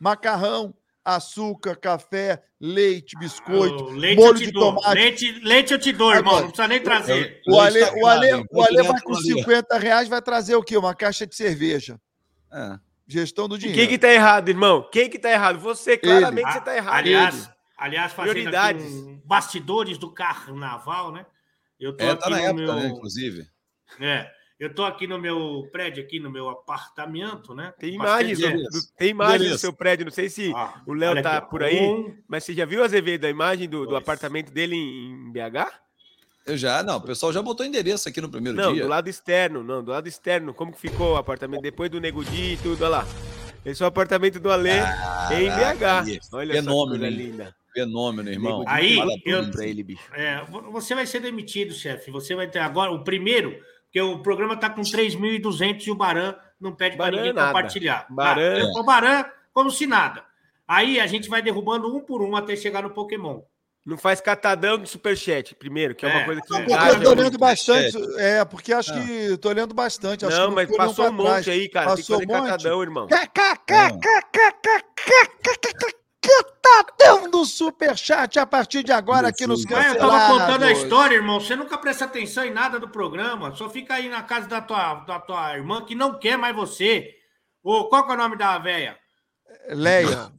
macarrão, açúcar, café, leite, biscoito, O leite molho eu te de dou. tomate. Leite, leite eu te dou, irmão. Não precisa nem trazer. O Ale, tá o Ale, o Ale vai com ali. 50 reais, vai trazer o quê? Uma caixa de cerveja. É. Gestão do E dinheiro. quem que tá errado, irmão? Quem que tá errado? Você, claramente você tá errado. Aliás, aliás fazendo um bastidores do carnaval, né? Eu tô É, aqui tá na no época, meu... né, inclusive. É, eu tô aqui no meu prédio, aqui no meu apartamento, né? Tem imagens, do, tem imagens do seu prédio. Não sei se Ah, o Léo tá aqui, por aí, Um, mas você já viu, Azevedo, a imagem do, do apartamento dele em, em BH? Eu já, não, o pessoal já botou endereço aqui no primeiro Não, dia. do lado externo, não, do lado externo. Como que ficou o apartamento depois do Nego Di e tudo, olha lá. Esse é o apartamento do Alê em Caraca, BH. aí, Olha fenômeno, só que linda. Fenômeno, irmão. Aí, eu- ele, bicho. É, você vai ser demitido, chefe. Você vai ter agora o primeiro, porque o programa está com 3.200 e o Baran não pede para ninguém nada. compartilhar. Baran- Tá? O Baran, como se nada. Aí a gente vai derrubando um por um até chegar no Pokémon. Não faz catadão do superchat, primeiro, que é, uma É, coisa que é. Porque eu tô olhando bastante. É, porque acho Ah. que tô olhando bastante. Acho Não, que mas passou um pra trás. monte aí, cara. Passou Tem que fazer um monte? catadão, irmão. Catadão do superchat a partir de agora aqui nos Mas eu tava contando a cancelados. história, irmão. Você nunca presta atenção em nada do programa. Só fica aí na casa da tua, da tua irmã que não quer mais você. Ô, qual que é o nome da véia? Leia.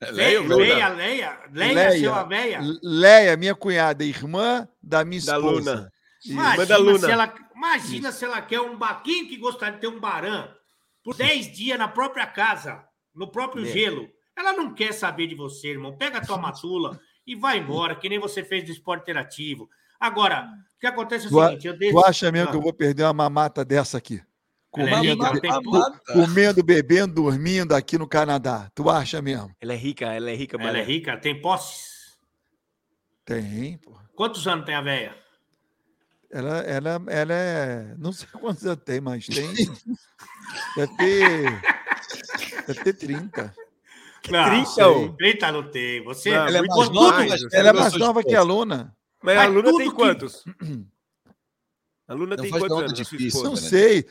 É, Leia, Leia, Leia, Leia, seu véia. Leia, minha cunhada, irmã da minha Da esposa. Luna. Imagina, Manda a Luna. Se ela, imagina se ela quer um baquinho que gostaria de ter um barã por 10 dias na própria casa, no próprio É. gelo. Ela não quer saber de você, irmão. Pega a tua *laughs* matula e vai embora, que nem você fez do esporte interativo. Agora, o que acontece é o Tu, a- seguinte: eu deixo. tu acha mesmo Ah. que eu vou perder uma mamata dessa aqui? É Comendo, rica, tudo. Mamata. comendo, bebendo, dormindo aqui no Canadá. Tu acha mesmo? Ela é rica, ela é rica, Ela é rica, tem posses. Tem, pô. Quantos anos tem a véia? Ela, ela, ela é. Não sei *laughs* quantos anos tem, mas tem. *laughs* Deve ter. Deve ter 30. Não, 30, ô. 30 não tem. Você, Não, Ela é mais nova, mais, Ela é mais nova que a. Luna. Mas Mas a Luna tem que- quantos? A Luna Não tem faz quantos anos? difícil, Não né? sei.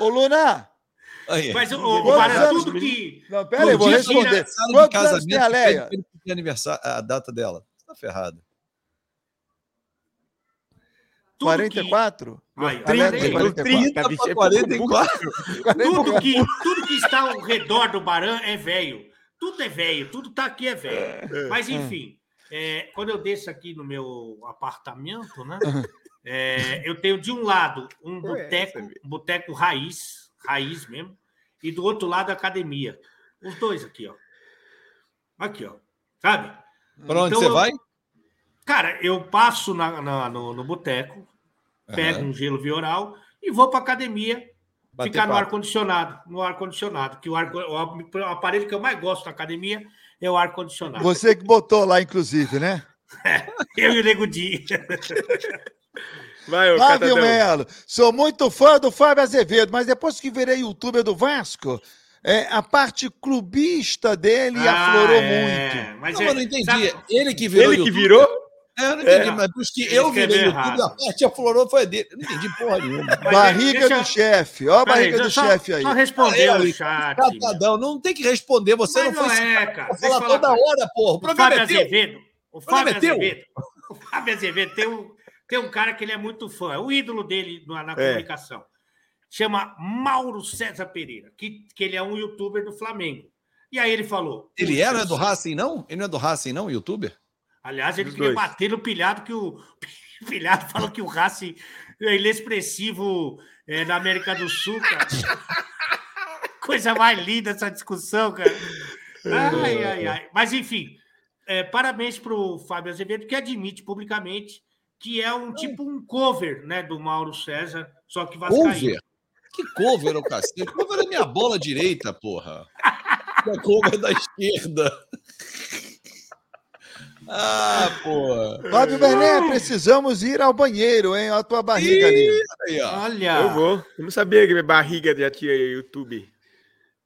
Ô, Luna! *laughs* Mas o, o anos, tudo que. Não, pera aí, vou responder. Quantos anos tem a Leia? aniversário, a data dela. Você tá ferrado. tudo 44? Que, Aí, A Leia tem 30, 44. 30, bicho, é 44. tudo, que, tudo que está ao redor do Barão é velho. Tudo é velho, tudo tá aqui é velho. Mas enfim, é, quando eu desço aqui no meu apartamento, né? é, eu tenho de um lado um é boteco, um boteco raiz, raiz mesmo, e do outro lado a academia. Os dois aqui, ó. Aqui, ó. Sabe? Pra onde Então, você eu- vai? Cara, eu passo na, na- no, no boteco, pego um gelo vioral e vou para academia Bater ficar no ar-condicionado. No ar-condicionado, que o, ar, o aparelho que eu mais gosto na academia é o ar-condicionado. Você que botou lá, inclusive, né? *laughs* Eu e o Nego Di. Vai, Catadão. Melo, sou muito fã do Fábio Azevedo, mas depois que virei youtuber do Vasco, é, a parte clubista dele aflorou muito. é, Mas Não, é, eu não entendi. sabe- Ele que virou Ele que YouTube? virou? É, eu não entendi, É. mas depois que eu virei YouTube, a parte aflorou foi dele. Eu não entendi porra nenhuma. é- barriga deixa- do chefe, ó a barriga do só- chefe aí. Só responder Aí, o aí, chat. Catadão, não tem que responder, você Mas não foi não é, citado cara. falar toda uma hora, porra. O O programa Fábio é teu. Azevedo. O Fábio é teu. Azevedo. *laughs* O Fábio Azevedo tem um, tem um cara que ele é muito fã, é o ídolo dele na, na É. comunicação. Chama Mauro César Pereira, que, que ele é um youtuber do Flamengo. E aí ele falou. Ele "Puxa, é, é do Racing, não? Ele não é do Racing, não, youtuber? Aliás, ele queria dois. bater no pilhado que o *laughs* pilhado falou que o Racing é inexpressivo é, na América do Sul, cara. *laughs* Coisa mais linda essa discussão, cara. Ai, ai, ai. Mas, enfim, é, parabéns para o Fábio Azevedo, que admite publicamente que é um tipo um cover né, do Mauro César, só que vascaíno. Cover? Que cover, ô cacete? Cover é minha bola direita, porra. É cover da esquerda. Ah, porra. Fábio Berné, precisamos ir ao banheiro, hein? Olha a tua barriga ali. Aí, ó. Olha, Eu vou. Eu não sabia que minha barriga já tinha YouTube.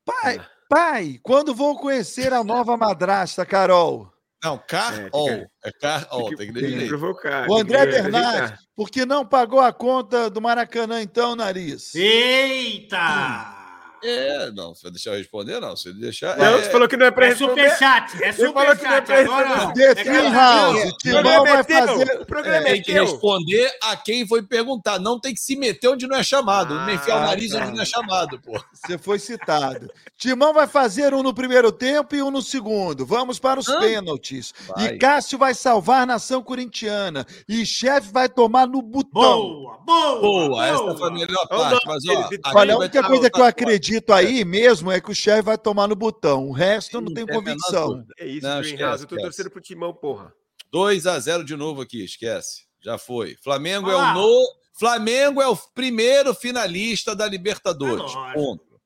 Pai, pai, quando vou conhecer a nova madrasta, Carol? Não, car É, tem all. que- É car all, tem que Tem que provocar. O André ajeitar. porque não pagou a conta do Maracanã, então, nariz? eita! É, não, você vai deixar eu responder? Não, se deixar. Não, é, você falou que não é pra É responder. superchat, é Ele que não é superchat. pra Agora. The é House, Timão programa vai é fazer... O programa tem é que teu. responder a quem foi perguntar. Não tem que se meter onde não é chamado. não enfiar o Ah, nariz tá. onde não é chamado, pô. Você foi citado. Timão vai fazer um no primeiro tempo e um no segundo. Vamos para os Hã? pênaltis. Vai. E Cássio vai salvar a nação corintiana. E chefe vai tomar no botão. Boa, boa, Boa, essa foi a melhor parte. Mas, ele- ó, ele- Olha, a única tá- coisa que eu tá- acredito aí mesmo é que o chefe vai tomar no botão. O resto eu não tenho menor convicção. É isso, Não, esquece, Eu tô esquece. torcendo pro Timão, porra. 2 a 0 de novo aqui, esquece. Já foi. Flamengo é Olá. o no... Flamengo é o primeiro finalista da Libertadores. É. Ponto.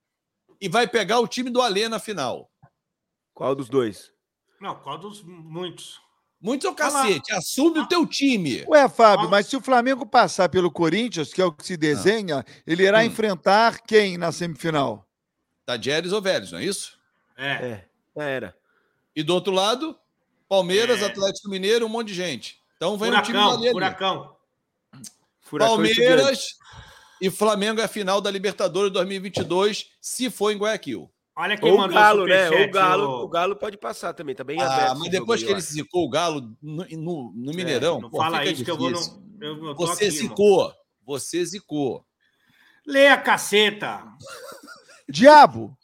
E vai pegar o time do Alê na final. Qual dos dois? Não, qual dos muitos? Muito é o cacete. Assume o teu time. Ué, Fábio, Ah. mas se o Flamengo passar pelo Corinthians, que é o que se desenha, ele irá Hum. enfrentar quem na semifinal? Tadieres ou Vélez, não é isso? É. É, já era. E do outro lado, Palmeiras, É. Atlético Mineiro, um monte de gente. Então vem o time do Furacão, furacão. Palmeiras e Flamengo é a final da Libertadores 2022, se for em Guayaquil. Olha quem Ou o mandou Galo, né? Ou o Galo, o Galo pode passar também, tá bem Ah, aberto. mas depois jogo que ele zicou o Galo no, no- no Mineirão, Não pô, fala fica isso que eu vou difícil. no. Eu, eu tô Você aqui, irmão. zicou. Você zicou. Lê a caceta. *laughs* Diabo!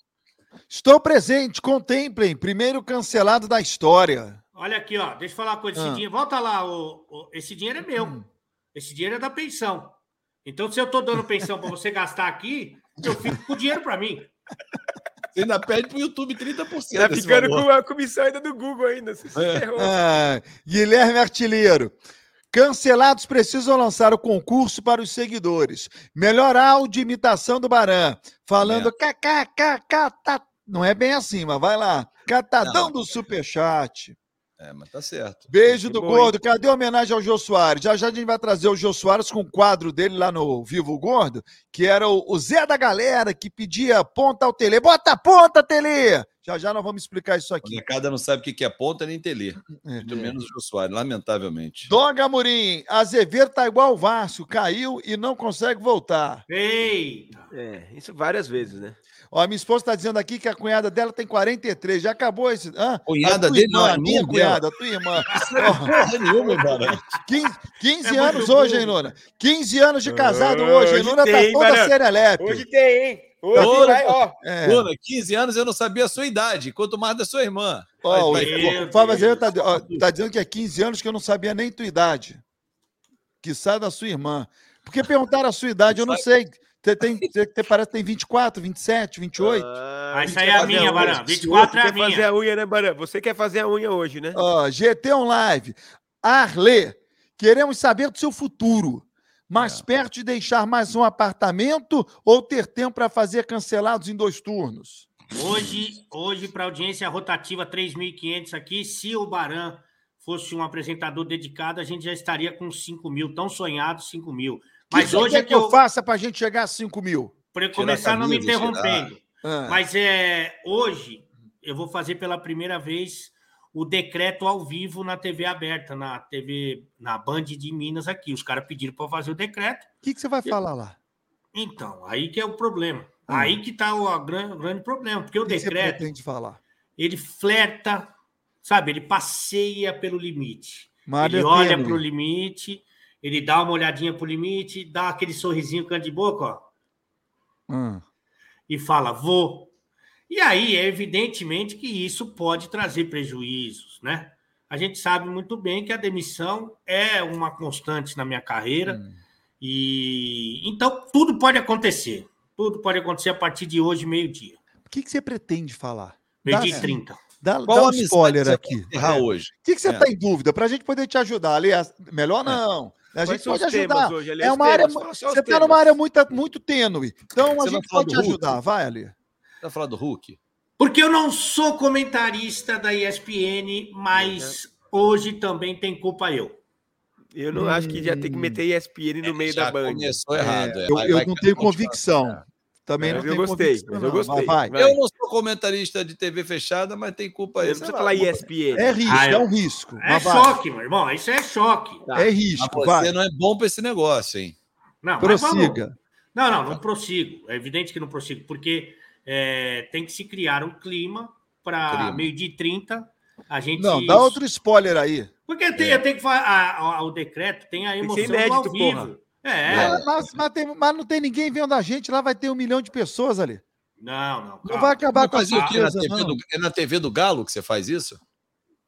Estou presente, contemplem. Primeiro cancelado da história. Olha aqui, ó. Deixa eu falar uma coisa. Esse Ah. dinheiro, volta lá. O, o- esse dinheiro é meu. Esse dinheiro é da pensão. Então, se eu tô dando pensão para você gastar aqui, eu fico com o dinheiro para mim. *laughs* Você ainda pede pro YouTube 30%. Tá ficando valor. com a comissão ainda do Google ainda. Você É. Ah, Guilherme Artilheiro. Cancelados precisam lançar o concurso para os seguidores. Melhor áudio e imitação do Baran. Falando kkkk. Tá... Não é bem assim, mas vai lá. Catadão Não. do Superchat. É, mas tá certo. Beijo Que do bom, Gordo. Cadê a homenagem ao Jô Soares? Já já a gente vai trazer o Jô Soares com o quadro dele lá no Vivo Gordo, que era o, o Zé da Galera, que pedia ponta ao Tele. Bota a ponta, Tele! Já já nós vamos explicar isso A aqui. molecada não sabe o que que é ponta nem telê. É. Muito menos o Jô Soares, lamentavelmente. Doga Amorim, Azevedo tá igual o Vasco, caiu e não consegue voltar. Eita! É, isso várias vezes, né? Ó, a minha esposa tá dizendo aqui que a cunhada dela tem 43, já acabou esse... Hã? Cunhada dele irmã, não, é a minha dela. cunhada, a tua irmã. Porra nenhuma, Barão. 15, 15 É anos hoje, hein. Luna? 15 anos de casado hoje, hein? hoje Luna tá tem, toda Barão. serelepe. Hoje tem, hein? Hoje Hoje- vai, ó. É. Bruna, 15 anos eu não sabia a sua idade, quanto mais da sua irmã. Ó, o, Fábio. Azevedo tá, ó, tá dizendo que é 15 anos que eu não sabia nem tua idade. Que sai da sua irmã. Porque perguntaram a sua idade, eu não sei. Você tem, *laughs* você tem- parece que tem 24, 27, 28. Ah, Vai você sair quer a minha. Barão. Você 24 é a quer fazer minha. a unha, né, Barão? Você quer fazer a unha hoje, né? Ó, GT On Live. Arlê, queremos saber do seu futuro. Mais É. perto de deixar mais um apartamento ou ter tempo para fazer cancelados em dois turnos? Hoje, hoje para audiência rotativa 3.500 aqui, se o Baran fosse um apresentador dedicado, a gente já estaria com 5 mil, tão sonhado 5 mil. Mas que hoje é que eu faça para a gente chegar a 5 mil? Para começar não me interrompendo. Ah, Mas é hoje eu vou fazer pela primeira vez o decreto ao vivo na TV aberta, na TV, na Band de Minas aqui. Os caras pediram para fazer o decreto. O que, que você vai falar lá? Então, aí que é o problema. Hum. Aí que está o, o grande problema, porque o O que que você decreto pretende falar? ele flerta, sabe? Ele passeia pelo limite. Mário ele é olha para o limite, ele dá uma olhadinha para o limite, dá aquele sorrisinho canto de boca, ó, Hum. e fala, vou. E aí, é evidentemente que isso pode trazer prejuízos, né? A gente sabe muito bem que a demissão é uma constante na minha carreira. Hum. E então tudo pode acontecer. Tudo pode acontecer a partir de hoje, meio-dia. O que, que você pretende falar? Meio-dia e 30. Dá, Qual dá um spoiler aqui. É. hoje? O que, que você É. está em dúvida? Para a gente poder te ajudar. Aliás, melhor não. A gente pode ajudar. hoje? É uma área, você está numa área muito, muito tênue. Então Você a gente pode te ajudar. Vai, Ali. Vai falar do Hulk? Porque eu não sou comentarista da ESPN, mas hoje também tem culpa eu. Eu não acho que já tem que meter ESPN no meio Já da Band. começou errado. é. eu Vai- eu vai não tenho continuar. convicção. Também Mas não eu gostei, mas eu não. gostei. Vai. Vai. Eu não sou comentarista de TV fechada, mas tem culpa aí. Não Sei precisa falar ESPN. É risco, Ah, é um risco. É mas vai. choque, meu irmão. Isso é choque. Tá. É Mas risco, você vai. não é bom para esse negócio, hein? Não, mas Prossiga. Não, não, não prossigo. É evidente que não prossigo, porque é, tem que se criar um clima para meio-dia e 30. A gente. Não, dá outro spoiler aí. Porque tem, É. eu tenho que falar. o decreto tem a que emoção do inédito, ao vivo. porra. É. Mas, mas- mas tem- mas não tem ninguém vendo a gente, lá vai ter um milhão de pessoas ali. Não, não. Não calma. vai acabar com a fazer o quê na surpresa, TV não. do, é na TV do Galo que você faz isso?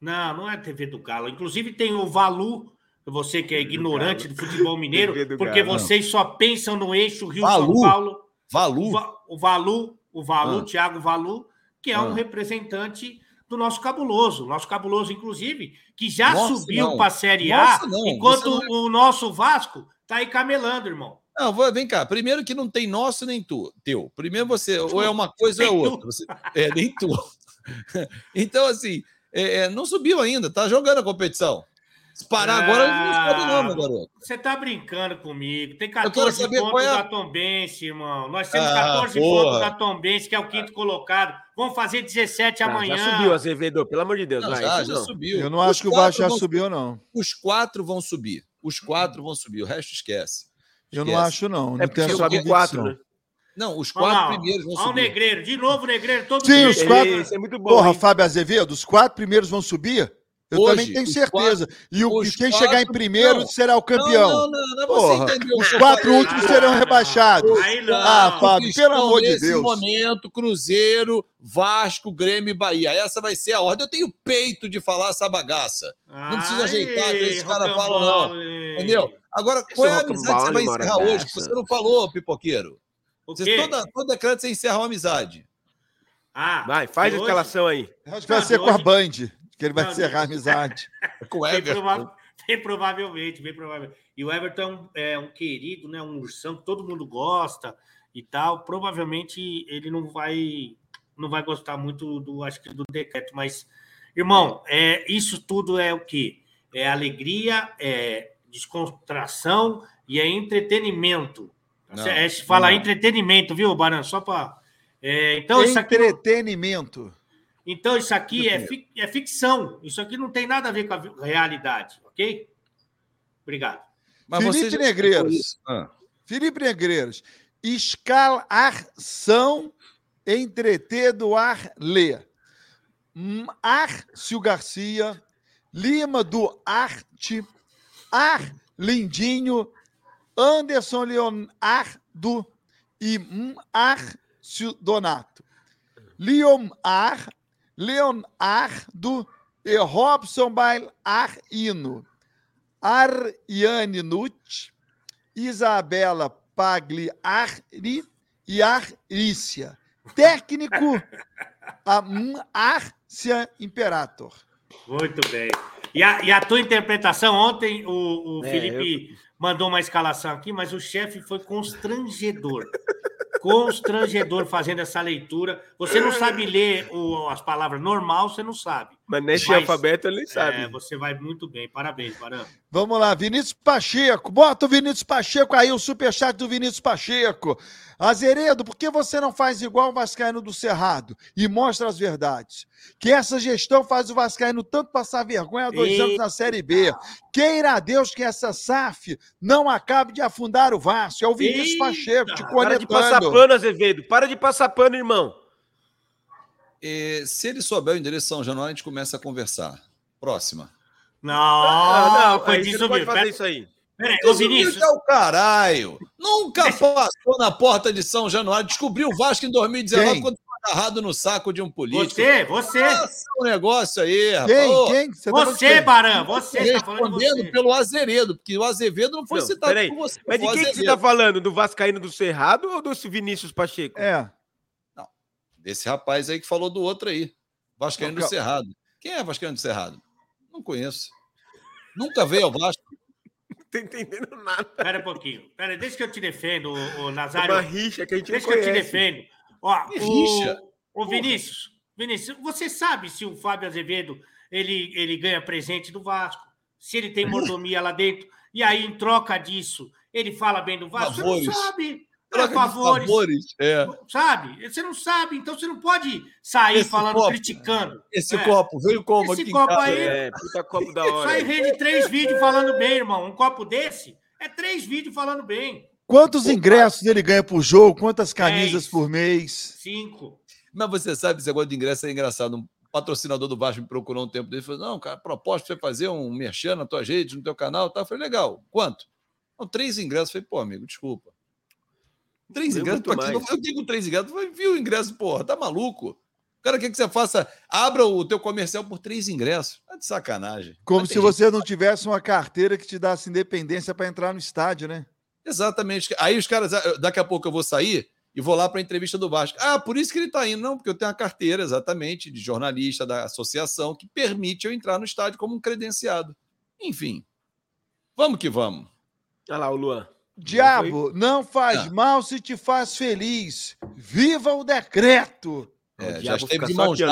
Não, não é TV do Galo. Inclusive tem o Valu, você que é ignorante do futebol mineiro, porque Galo. vocês só pensam no eixo Rio-São Valu? Paulo. O, Valu? Va- o Valu, o Valu, Ah. Thiago Valu, que é um Ah. representante do nosso cabuloso. Nosso cabuloso, inclusive, que já Nossa, subiu não. para a Série Nossa, A, não. enquanto não o nosso Vasco tá aí camelando, irmão. Não, vou- vem cá. Primeiro que não tem nosso nem tu, teu. Primeiro você, ou é uma coisa ou é outra. Você, é, nem tu. *laughs* então, assim, é, é, não subiu ainda, tá jogando a competição. Se parar agora, não sobe não, meu garoto. Você tá brincando comigo. Tem quero 14 saber pontos é a- da Tombense, irmão. Nós temos Ah, 14 porra. pontos da Tombense, que é o quinto colocado. Vamos fazer 17 Tá, amanhã. Já subiu, Azevedo, pelo amor de Deus. Não, vai, já, já subiu. Eu não Os acho que o Vasco já vão- subiu, não. Os quatro vão subir. Os quatro vão subir, o resto esquece. Eu não Esquece. acho, não. Não É porque tenho essa quatro, né? Não, os quatro primeiros vão Olha o subir. Negreiro. De novo o Negreiro. Todo Sim, dia. os quatro- Esse é muito bom. Porra, hein? Fábio Azevedo, os quatro primeiros vão subir? Eu Hoje, também tenho certeza. e o, e quem chegar em quatro- primeiro não. será o campeão. Não, não, não, não Porra, você entendeu. o Os quatro últimos serão Ah, rebaixados. Ah, Fábio, pelo amor de nesse Deus. momento, Cruzeiro, Vasco, Grêmio e Bahia. Essa vai ser a ordem. Eu tenho peito de falar essa bagaça. Não precisa ajeitar, que esses caras falam, não. Entendeu? Agora, qual é a Esse amizade que você vai encerrar hoje? Você não falou, pipoqueiro. Você, quê? toda, todo decreto você encerra uma amizade. Ah, Vai, faz a escalação aí. Acho que vai Não, ser com a Band, que ele vai Não, encerrar a amizade. Com o *laughs* Bem, Everton. prova- bem provavelmente, bem provavelmente. E o Everton é um querido, né? Um ursão que todo mundo gosta e tal. Provavelmente ele não vai não vai gostar muito do acho que do decreto, mas irmão, é isso tudo é o quê? É alegria, é descontração e é entretenimento. Não, é, se fala não. entretenimento, viu, Baran? Só para então isso aqui Entretenimento. Então, isso aqui é, fi- é ficção. Isso aqui não tem nada a ver com a realidade, ok? Obrigado. Mas você Felipe já Negreiros. Ah. Felipe Negreiros. Escalação entreter do ar lê. Arcio Garcia, Lima do Arte, Ar Lindinho, Anderson Leonardo e Arcio Donato. Leomar, Leonardo e Robson Bailarino. Ariane Nutt, Isabela Pagliari e Arícia. Técnico, a Árcia Imperator. Muito bem. E a, e a tua interpretação, ontem o, o É, Felipe mandou uma escalação aqui, mas o chefe foi constrangedor. Constrangedor fazendo essa leitura. Você não sabe ler o- as palavras normal, você não sabe. Mas nesse Mas, alfabeto ele sabe. É, você vai muito bem. Parabéns, Barão. Vamos lá, Vinícius Pacheco. Bota o Vinícius Pacheco aí, o superchat do Vinícius Pacheco. Azeredo, por que você não faz igual o Vascaíno do Cerrado e mostra as verdades? Que essa gestão faz o Vascaíno tanto passar vergonha há dois Eita. anos na Série B. Queira a Deus que essa SAF não acabe de afundar o Vasco. É o Vinícius Eita. Pacheco te Para de passar conectando. pano, Azevedo. Para de passar pano, irmão. Eh, se ele souber o endereço de São Januário, a gente começa a conversar. Próxima. Não, Ah, foi aí você disso não pode fazer Pera- isso aí. Peraí, ô Vinícius. é o caralho. Nunca passou na porta de São Januário. Descobriu o Vasco em 2019 Quem? quando foi agarrado no saco de um político. Você, você. Passa um negócio aí, rapaz. Quem? Quem? Você tá falando de Você? Barão, você tá falando de você. pelo Azeredo, porque o Azevedo não foi Não, citado peraí. por você. Mas de foi o quem que você Azevedo. tá falando? Do Vascaíno do Cerrado ou do Vinícius Pacheco? É. Desse rapaz aí que falou do outro aí. Vascaíno Não, do Cerrado. Quem é Vascaíno do Cerrado? Não conheço. Nunca veio ao Vasco. *laughs* Não tô entendendo nada. Pera um pouquinho. Pera, deixa que eu te defendo, ô, ô É Nazário. uma rixa que a gente Deixa que eu te defendo. Ó, Que o, rixa? o Vinícius, Vinícius, você sabe se o Fábio Azevedo ele, ele ganha presente do Vasco, se ele tem mordomia lá dentro, e aí, em troca disso, ele fala bem do Vasco? Você não sabe. É, Troca de favores, favores. É. sabe? Você não sabe, então você não pode sair Esse falando, copo. criticando. Esse É. copo veio como Esse aqui em copo casa? aí- É, puta copo da *laughs* Isso hora. aí rende três vídeos falando bem, irmão. Um copo desse é três vídeos falando bem. Quantos ingressos ele ganha por jogo? Quantas camisas Dez. por mês? Cinco. Mas você sabe, esse negócio de ingresso é engraçado. Um patrocinador do Vasco me procurou um tempo dele e falou: Não, cara, proposta você fazer um merchan na tua rede, no teu canal. Tá? Eu falei: Legal, quanto? Não, três ingressos. Eu falei: Pô, amigo, desculpa. Três ingressos? aqui, mais. eu tenho três ingressos. Viu o ingresso, porra, tá maluco? O cara quer que você faça, abra o teu comercial por três ingressos. Tá de sacanagem. Como Mas se você não tivesse uma carteira que te desse independência para entrar no estádio, né? Exatamente. Aí os caras, ah, daqui a pouco eu vou sair e vou lá para a entrevista do Vasco. Ah, por isso que ele está indo. Não, porque eu tenho uma carteira, exatamente, de jornalista da associação que permite eu entrar no estádio como um credenciado. Enfim, vamos que vamos. Olha lá o Luan. Diabo, não faz Ah. mal se te faz feliz. Viva o decreto! É, O já diabo esteve fica de só mãos aqui, ó,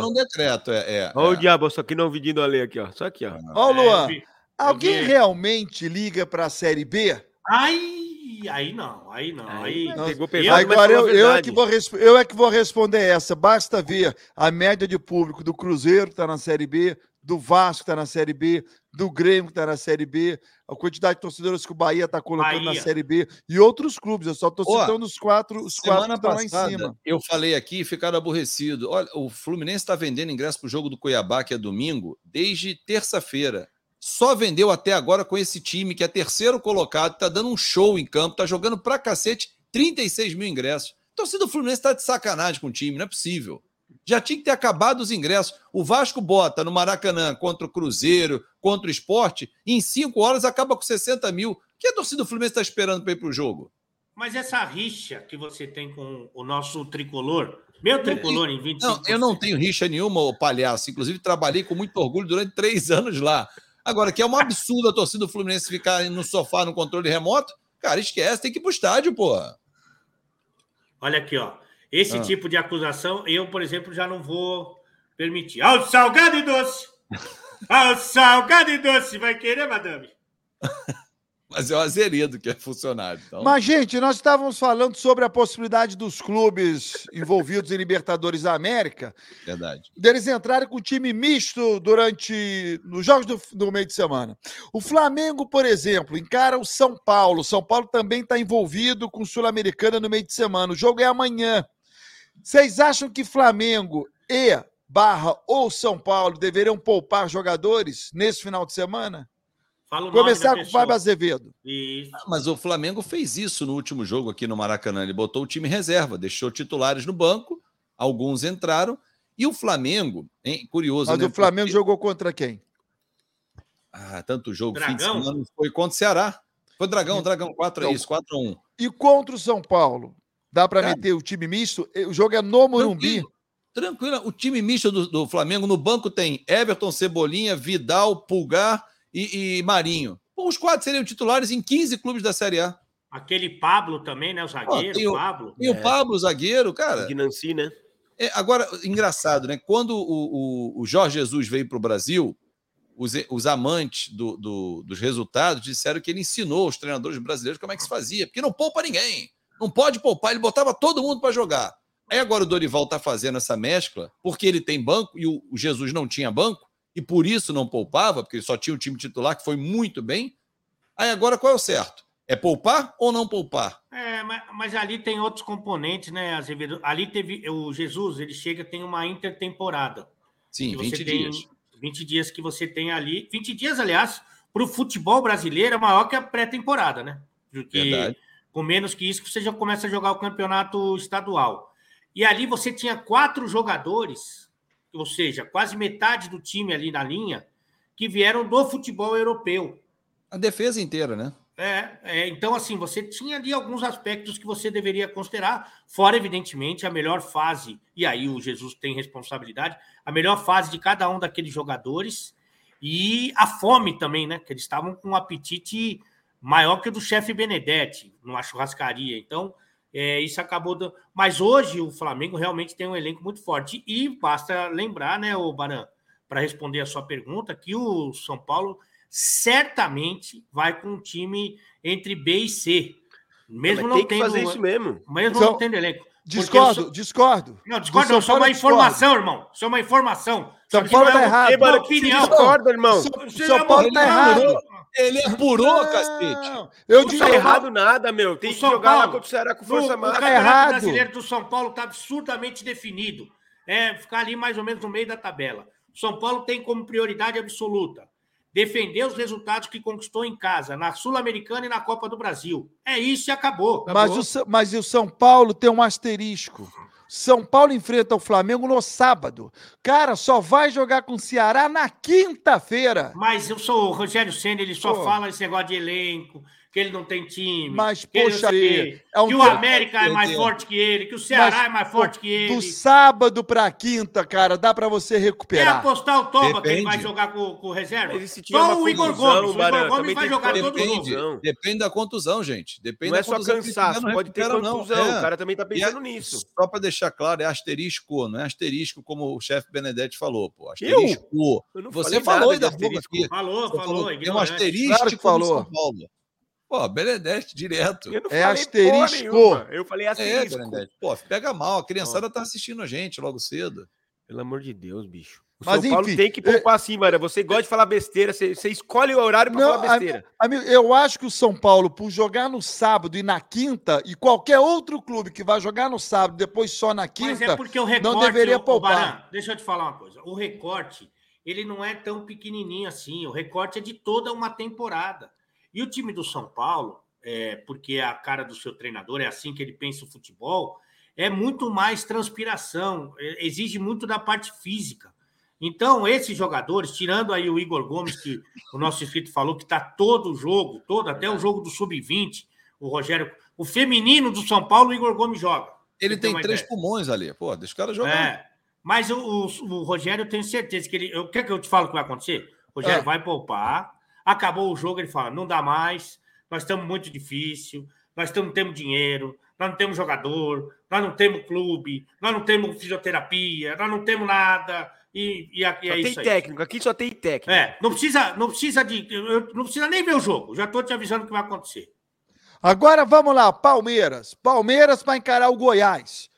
não, ó. decreto. É, é, Olha o é. diabo, só que não vidinho ali aqui, ó. Só aqui, ó. Ó, É, Luan, eu vi. alguém vi. realmente liga para a Série B? Aí, aí não, aí não. Aí, Aí pegou Eu- pesado, Agora eu, a eu, é que vou, resp- eu é que vou responder essa. Basta ver a média de público do Cruzeiro, que está na Série B, do Vasco, que está na Série B, do Grêmio, que está na Série B, a quantidade de torcedores que o Bahia está colocando na Bahia. Série B e outros clubes. Eu só estou citando os quatro, os quatro que Semana estão lá em cima. eu falei aqui e ficaram aborrecidos. Olha, o Fluminense está vendendo ingresso para o jogo do Cuiabá, que é domingo, desde terça-feira. Só vendeu até agora com esse time, que é terceiro colocado, está dando um show em campo, está jogando pra cacete, 36 mil ingressos. A torcida do Fluminense está de sacanagem com o time, não é possível. Já tinha que ter acabado os ingressos. O Vasco bota no Maracanã contra o Cruzeiro, contra o esporte, e em cinco horas acaba com 60 mil. O que a torcida do Fluminense está esperando para ir para o jogo? mas essa rixa que você tem com o nosso tricolor, meu tricolor em 25%. Não, eu não tenho rixa nenhuma, ô palhaço. Inclusive, trabalhei com muito orgulho durante três *laughs* anos lá. Agora, que é um absurdo a torcida do Fluminense ficar no sofá no controle remoto, cara, esquece, tem que ir pro estádio, porra. Olha aqui, ó. Esse Ah. tipo de acusação, eu, por exemplo, já não vou permitir. Ao salgado e doce! *laughs* Ao salgado e doce! Vai querer, madame? *laughs* Mas é o Azeredo que é funcionário. Então... Mas, gente, nós estávamos falando sobre a possibilidade dos clubes envolvidos em Libertadores da América Verdade. deles entrarem com time misto durante nos jogos do, do meio de semana. O Flamengo, por exemplo, encara o São Paulo. São Paulo também está envolvido com o Sul-Americana no meio de semana. O jogo é amanhã. Vocês acham que Flamengo e Barra ou São Paulo deveriam poupar jogadores nesse final de semana? Fala o nome Começar com o. Fábio Azevedo. Isso. Mas o Flamengo fez isso no último jogo aqui no Maracanã. Ele botou o time reserva, deixou titulares no banco, alguns entraram. E o Flamengo, hein, curioso, Mas né? o Flamengo Porque- jogou contra quem? Ah, tanto jogo, fim de Dragão? semana foi contra o Ceará. Foi Dragão, Dragão 4 é Então, isso, 4 a 1. E contra o São Paulo? Dá para meter o time misto? O jogo é no Morumbi. Tranquilo, tranquilo. O time misto do, do Flamengo no banco tem Everton, Cebolinha, Vidal, Pulgar e, e Marinho. Pô, os quatro seriam titulares em 15 clubes da Série A. Aquele Pablo também, né? O zagueiro, tem o- Pablo. E o Pablo, zagueiro, cara. De Nancy, né? É, agora, engraçado, né? Quando o, o- o Jorge Jesus veio para o Brasil, os, os amantes do- do- dos resultados disseram que ele ensinou os treinadores brasileiros como é que se fazia, porque não poupa ninguém. Não pode poupar, ele botava todo mundo para jogar. Aí agora o Dorival está fazendo essa mescla, porque ele tem banco e o, Jesus não tinha banco, e por isso não poupava, porque ele só tinha o time titular, que foi muito bem. Aí agora qual é o certo? É poupar ou não poupar? É, mas, mas ali tem outros componentes, né, Azevedo? Ali teve. O Jesus, ele chega, tem uma intertemporada. Sim, que 20 você tem dias. 20 dias que você tem ali. 20 dias, aliás, para o futebol brasileiro é maior que a pré-temporada, né? Porque Verdade. Com menos que isso, você já começa a jogar o campeonato estadual. E ali você tinha quatro jogadores, ou seja, quase metade do time ali na linha, que vieram do futebol europeu. A defesa inteira, né? É, é, então, assim, você tinha ali alguns aspectos que você deveria considerar, fora, evidentemente, a melhor fase, e aí o Jesus tem responsabilidade, a melhor fase de cada um daqueles jogadores e a fome também, né? Que eles estavam com um apetite maior que o do chefe Benedetti, numa churrascaria. Então, é, isso acabou. dando- Mas hoje o Flamengo realmente tem um elenco muito forte. E basta lembrar, né, o Baran, para responder a sua pergunta, que o São Paulo certamente vai com um time entre B e C. Mesmo não tem tendo. fazer isso mesmo. Mesmo Então, não tendo elenco. Discordo, sou- discordo. Não, Do discordo, não. Isso é uma discordo. informação, irmão. Isso é uma informação. São Paulo tá é errado. Discorda, irmão? São, Paulo tá opinião. errado. Ele apurou, cacete. Não, Eu Não digo tá errado nada, meu. Tem O que São jogar lá Paulo, contra o Ceará com força o máxima. Campeonato errado. Brasileiro do São Paulo está absurdamente definido. É ficar ali mais ou menos no meio da tabela. O São Paulo tem como prioridade absoluta defender os resultados que conquistou em casa, na Sul-Americana e na Copa do Brasil. É isso e acabou. Mas o, mas o São Paulo tem um asterisco. São Paulo enfrenta o Flamengo no sábado. Cara, só vai jogar com o Ceará na quinta-feira. Mas eu sou o Rogério Senna, ele só Pô. fala esse negócio de elenco, que ele não tem time. Mas, que ele poxa, sei é um que o América é mais forte que ele, que o Ceará Mas, é mais forte que ele. Do sábado pra quinta, cara, dá pra você Quer recuperar. apostar o Toba que ele vai jogar com, com o reserva? É Só o Igor Gomes. O Igor Gomes também vai jogar que- todo Depende, jogo. depende da contusão, gente. Depende Não é da só cansaço, não pode ter contusão. É. O cara também tá pensando é- nisso. Só para deixar claro, é asterisco, não é asterisco como o chefe Benedetti falou, pô. Asterisco. Eu não Você falou aí nada da de boca asterisco. aqui. Falou, falou. tem um asterisco Claro falou. São Paulo. Pô, Benedetti, direto. Eu não É falei porra asterisco. Eu falei É, asterisco. Benedetti. Pô, pega mal, a criançada tá assistindo a gente logo cedo. Pelo amor de Deus, bicho. O Mas, São Paulo enfim, tem que poupar assim, mano. Você gosta de falar besteira, você, você escolhe o horário pra Não, falar besteira. Amigo, eu acho que o São Paulo, por jogar no sábado e na quinta, e qualquer outro clube que vai jogar no sábado depois só na Mas quinta, é porque o recorte... não deveria poupar. Baran, deixa eu te falar uma coisa. O recorte, ele não é tão pequenininho assim. O recorte é de toda uma temporada. E o time do São Paulo, é, porque é a cara do seu treinador, é assim que ele pensa o futebol, é muito mais transpiração, é, exige muito da parte física. Então, esses jogadores, tirando aí o Igor Gomes, que *laughs* o nosso inscrito falou que está todo o jogo, todo, até o jogo do Sub-20, o Rogério, o feminino do São Paulo, o Igor Gomes joga. Ele tem três ideia. pulmões ali. Pô, deixa o cara jogar. É. Mas o, o, o Rogério, eu tenho certeza que ele. Eu, quer que eu te falo o que vai acontecer? O Rogério É. vai poupar. Acabou o jogo, ele fala: não dá mais, nós estamos muito difícil, nós não temos dinheiro, nós não temos jogador, nós não temos clube, nós não temos fisioterapia, nós não temos nada. e, e, e Só é tem isso aí. técnico, aqui só tem técnico. É, não precisa, não precisa de. eu- Não precisa nem ver o jogo. Já tô te avisando o que vai acontecer. Agora vamos lá, Palmeiras. Palmeiras para encarar o Goiás.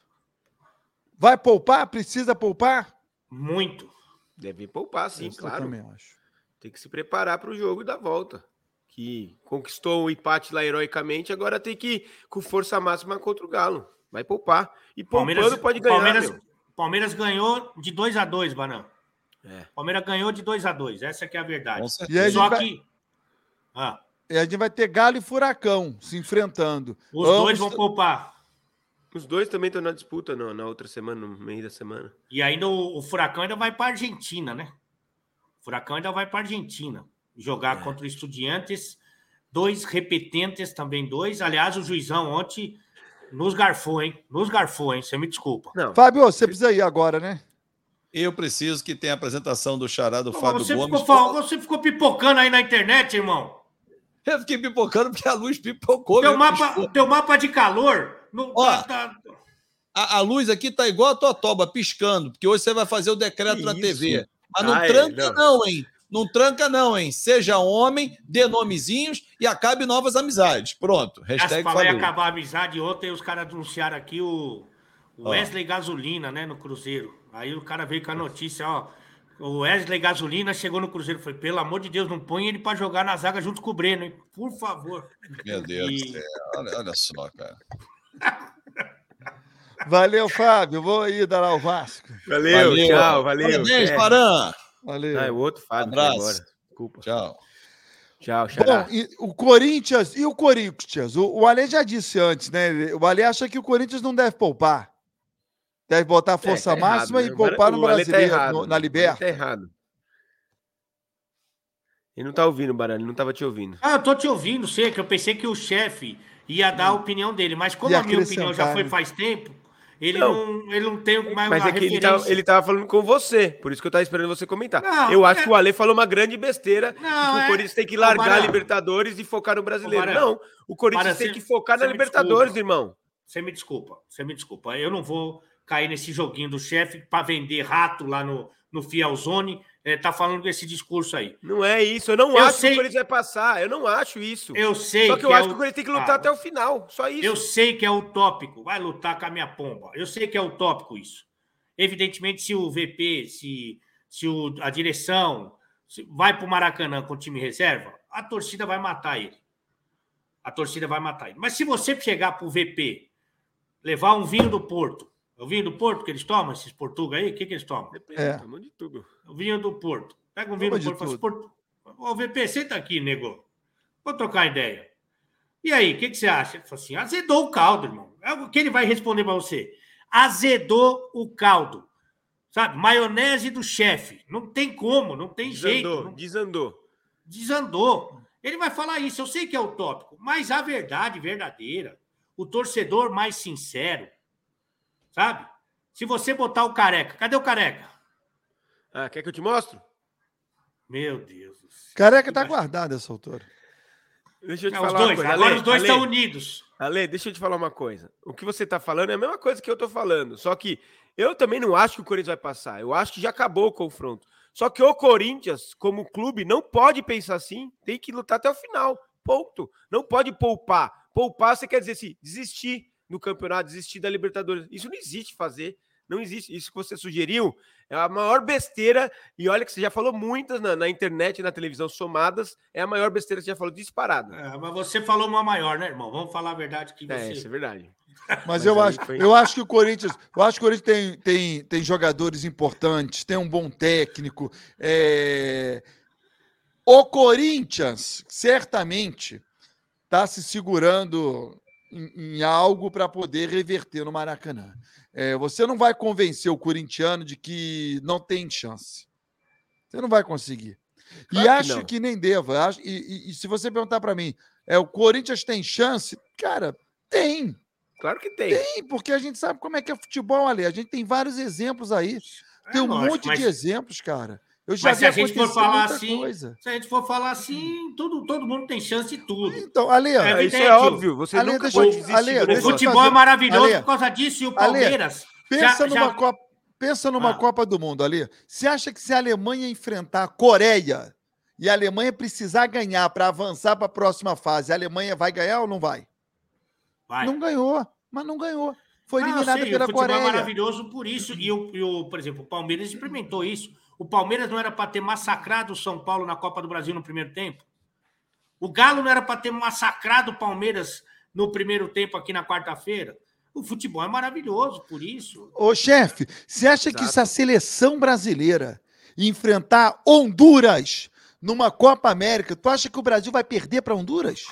Vai poupar? Precisa poupar? Muito. Deve poupar, sim, eu claro. também acho. Tem que se preparar para o jogo da volta. Que conquistou o empate lá heroicamente, agora tem que ir com força máxima contra o Galo. Vai poupar. E poupando Palmeiras, pode ganhar, Palmeiras, meu. Palmeiras ganhou de 2 a 2 Banão. É. Palmeiras ganhou de 2 a 2 Essa que é a verdade. E Só gente vai- que. Ah, E a gente vai ter Galo e Furacão se enfrentando. os Ambos- dois vão poupar. Os dois também estão na disputa no- na outra semana, no meio da semana. E ainda o, o Furacão ainda vai para Argentina, né? O Furacão ainda vai para Argentina jogar É. contra o Estudiantes. Dois repetentes também, dois. Aliás, o juizão ontem nos garfou, hein? Nos garfou, hein? Você me desculpa. Não, Fábio, você precisa ir agora, né? Eu preciso que tenha a apresentação do Chará do Pô, Fábio você, Gomes. ficou, você ficou pipocando aí na internet, irmão. Eu fiquei pipocando porque a luz pipocou. Teu mapa, piscou. teu mapa de calor. Não, Ó, tá- tá- A, a luz aqui tá igual a tua toba, piscando, porque hoje você vai fazer o decreto Que na isso? TV. Mas não Ah, é, tranca, não. não. hein? Não tranca, não, hein? Seja homem, dê nomezinhos e acabe novas amizades. Pronto. Hashtag falar em falou. acabar a amizade. Ontem os caras anunciaram aqui o Ó. Wesley Gasolina, né, no Cruzeiro. Aí o cara veio com a notícia, ó. O Wesley Gasolina chegou no Cruzeiro. Foi, pelo amor de Deus, não põe ele pra jogar na zaga junto com o Breno, hein? Por favor. Meu Deus E-. Olha, olha só, cara. *laughs* Valeu, Fábio. Vou aí dar lá o Vasco. Valeu, tchau, valeu. Parabéns, É. Paran. Valeu. Ah, é o outro Fábio embora. Desculpa. Tchau. Tchau, Xará. Bom, e o Corinthians e o Corinthians. O, o Ale já disse antes, né? O Ale acha que o Corinthians não deve poupar. Deve botar a força É, tá errado, máxima né? e poupar no tá brasileiro, errado, no- né? na Ale Liberta. Tá errado. Ele não tá ouvindo, Barão, ele não tava te ouvindo. Ah, eu tô te ouvindo, sei que eu pensei que o chefe ia dar a opinião dele, mas como Ia a minha opinião já foi né? faz tempo, ele Não. não, ele não tem mais Mas uma é que ele, tá, ele tava falando com você, por isso que eu tava esperando você comentar. Não, eu acho é- que o Ale falou uma grande besteira Não, que é- o Corinthians tem que largar a. Libertadores e focar no brasileiro. Barão. não, o Corinthians Barão, tem que focar na Libertadores, desculpa. irmão. Você me desculpa, você me desculpa. Eu não vou cair nesse joguinho do chefe para vender rato lá no, no Fielzone. É, tá falando desse discurso aí. Não é isso, eu não Eu acho sei- que o Corinthians vai passar, eu não acho isso. Eu sei Só que eu é acho o- que o Corinthians tem que lutar Ah, até o final, só isso. Eu sei que é utópico. Vai lutar com a minha pomba. Eu sei que é utópico isso. Evidentemente, se o VP, se, se o, a direção se vai para o Maracanã com o time reserva, a torcida vai matar ele. A torcida vai matar ele. Mas se você chegar para o VP, levar um vinho do Porto, é o vinho do Porto que eles tomam, esses portugueses aí, o que, que eles tomam? Depende, É. tomou de tudo. O vinho do Porto. Pega um vinho Toma do Porto fala assim, Porto, ô VP, senta aqui, nego. Vou trocar ideia. E aí, o que, que você acha? Ele falou assim: azedou o caldo, irmão. É o que ele vai responder para você. Azedou o caldo. Sabe? Maionese do chefe. Não tem como, não tem jeito. Desandou, não- desandou. Desandou. Ele vai falar isso, eu sei que é utópico, mas a verdade verdadeira, o torcedor mais sincero, sabe? Se você botar o careca, cadê o careca? Ah, quer que eu te mostro? Meu Deus do céu. Careca tá guardado essa altura. Deixa eu te É, os falar uma dois, coisa. agora Ale, os dois Ale, estão unidos. Ale, deixa eu te falar uma coisa. O que você tá falando é a mesma coisa que eu tô falando. Só que eu também não acho que o Corinthians vai passar. Eu acho que já acabou o confronto. Só que o Corinthians, como clube, não pode pensar assim. Tem que lutar até o final. Ponto. Não pode poupar. Poupar, você quer dizer assim, desistir do campeonato, desistir da Libertadores. Isso não existe fazer. Não existe. Isso que você sugeriu é a maior besteira. E olha que você já falou muitas na, na internet e na televisão somadas. É a maior besteira que você já falou disparada. É, mas você falou uma maior, né, irmão? Vamos falar a verdade que É, você. isso é verdade. *laughs* Mas, Mas eu, acho, foi- eu acho que o Corinthians, eu acho que o Corinthians tem, tem, tem jogadores importantes, tem um bom técnico. é, O Corinthians certamente está se segurando em, em algo para poder reverter no Maracanã. É, você não vai convencer o corintiano de que não tem chance. Você não vai conseguir. Claro e que acho não. que nem deva. Acho- E, e- e se você perguntar para mim, é o Corinthians tem chance? Cara, tem. Claro que tem. Tem, porque a gente sabe como é que é futebol, Ale. A gente tem vários exemplos aí. Tem É um lógico, monte mas- de exemplos, cara. Eu já Mas se a gente for falar assim, coisa. se a gente for falar assim, tudo, todo mundo tem chance de tudo. Então, Ale, É Ah, isso é óbvio. Você Ale, nunca pode desistir Ale, O futebol fazer- é maravilhoso Ale, por causa disso e o Ale, Palmeiras. pensa já- numa já- Copa. pensa numa Ah. Copa do Mundo ali. Você acha que se a Alemanha enfrentar a Coreia e a Alemanha precisar ganhar para avançar para a próxima fase, a Alemanha vai ganhar ou não vai? Vai. Não ganhou, mas não ganhou. Foi Ah, eliminada sei, pela o futebol é Coreia. maravilhoso por isso. E, o, e o, por exemplo, o Palmeiras experimentou isso. O Palmeiras não era para ter massacrado o São Paulo na Copa do Brasil no primeiro tempo. O Galo não era para ter massacrado o Palmeiras no primeiro tempo aqui na quarta-feira. O futebol é maravilhoso por isso. Ô, chefe, você acha que Exato. se a seleção brasileira enfrentar Honduras numa Copa América, tu acha que o Brasil vai perder para Honduras?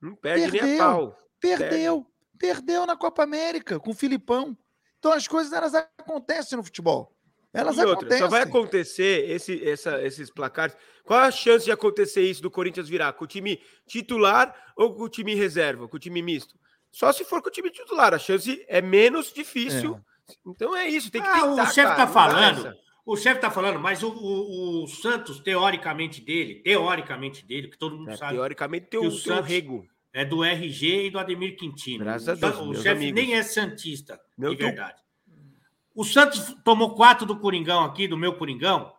Não perde nem Perdeu. a pau. Perdeu. Perdeu na Copa América com o Filipão. Então as coisas elas acontecem no futebol. Elas E outra, só vai acontecer esse, essa- esses placares. Qual a chance de acontecer isso do Corinthians virar? Com o time titular ou com o time reserva, com o time misto? Só se for com o time titular. A chance é menos difícil. Então é isso, tem que Ah, tentar. o chefe tá dá falando. O chefe está falando, mas o, o- o Santos, teoricamente dele, teoricamente dele, que todo mundo É, sabe, teoricamente tem o, o o Santos- rego. é do RG e do Ademir Quintino. Graças a O Deus, O chefe nem é santista, Meu de verdade. O Santos tomou quatro do Coringão aqui, do meu Coringão,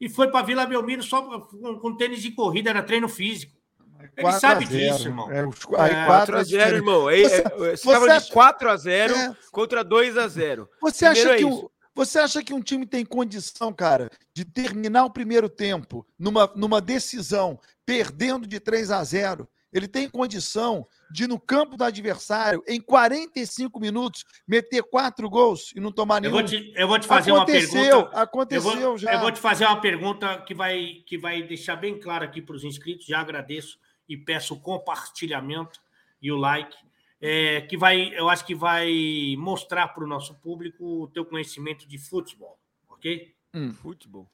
e foi para Vila Belmiro só com, com tênis de corrida, era treino físico. Ele 4 a sabe 0. disso, irmão. É, os- aí É, 4 a 4x0, 0. irmão. Aí, Você- é, Você você tava acha- de 4x0 É. contra 2x0. Você Primeiro acha, é que um, você acha que um time tem condição, cara, de terminar o primeiro tempo numa, numa decisão, perdendo de 3 a 0? Ele tem condição de, no campo do adversário, em 45 minutos, meter quatro gols e não tomar Eu nenhum? vou te, eu vou te fazer uma aconteceu, pergunta. aconteceu eu vou, já. Eu vou te fazer uma pergunta que vai, que vai deixar bem claro aqui para os inscritos. Já agradeço e peço o compartilhamento e o like. é, que vai, eu acho que vai mostrar para o nosso público o teu conhecimento de futebol, ok? Futebol.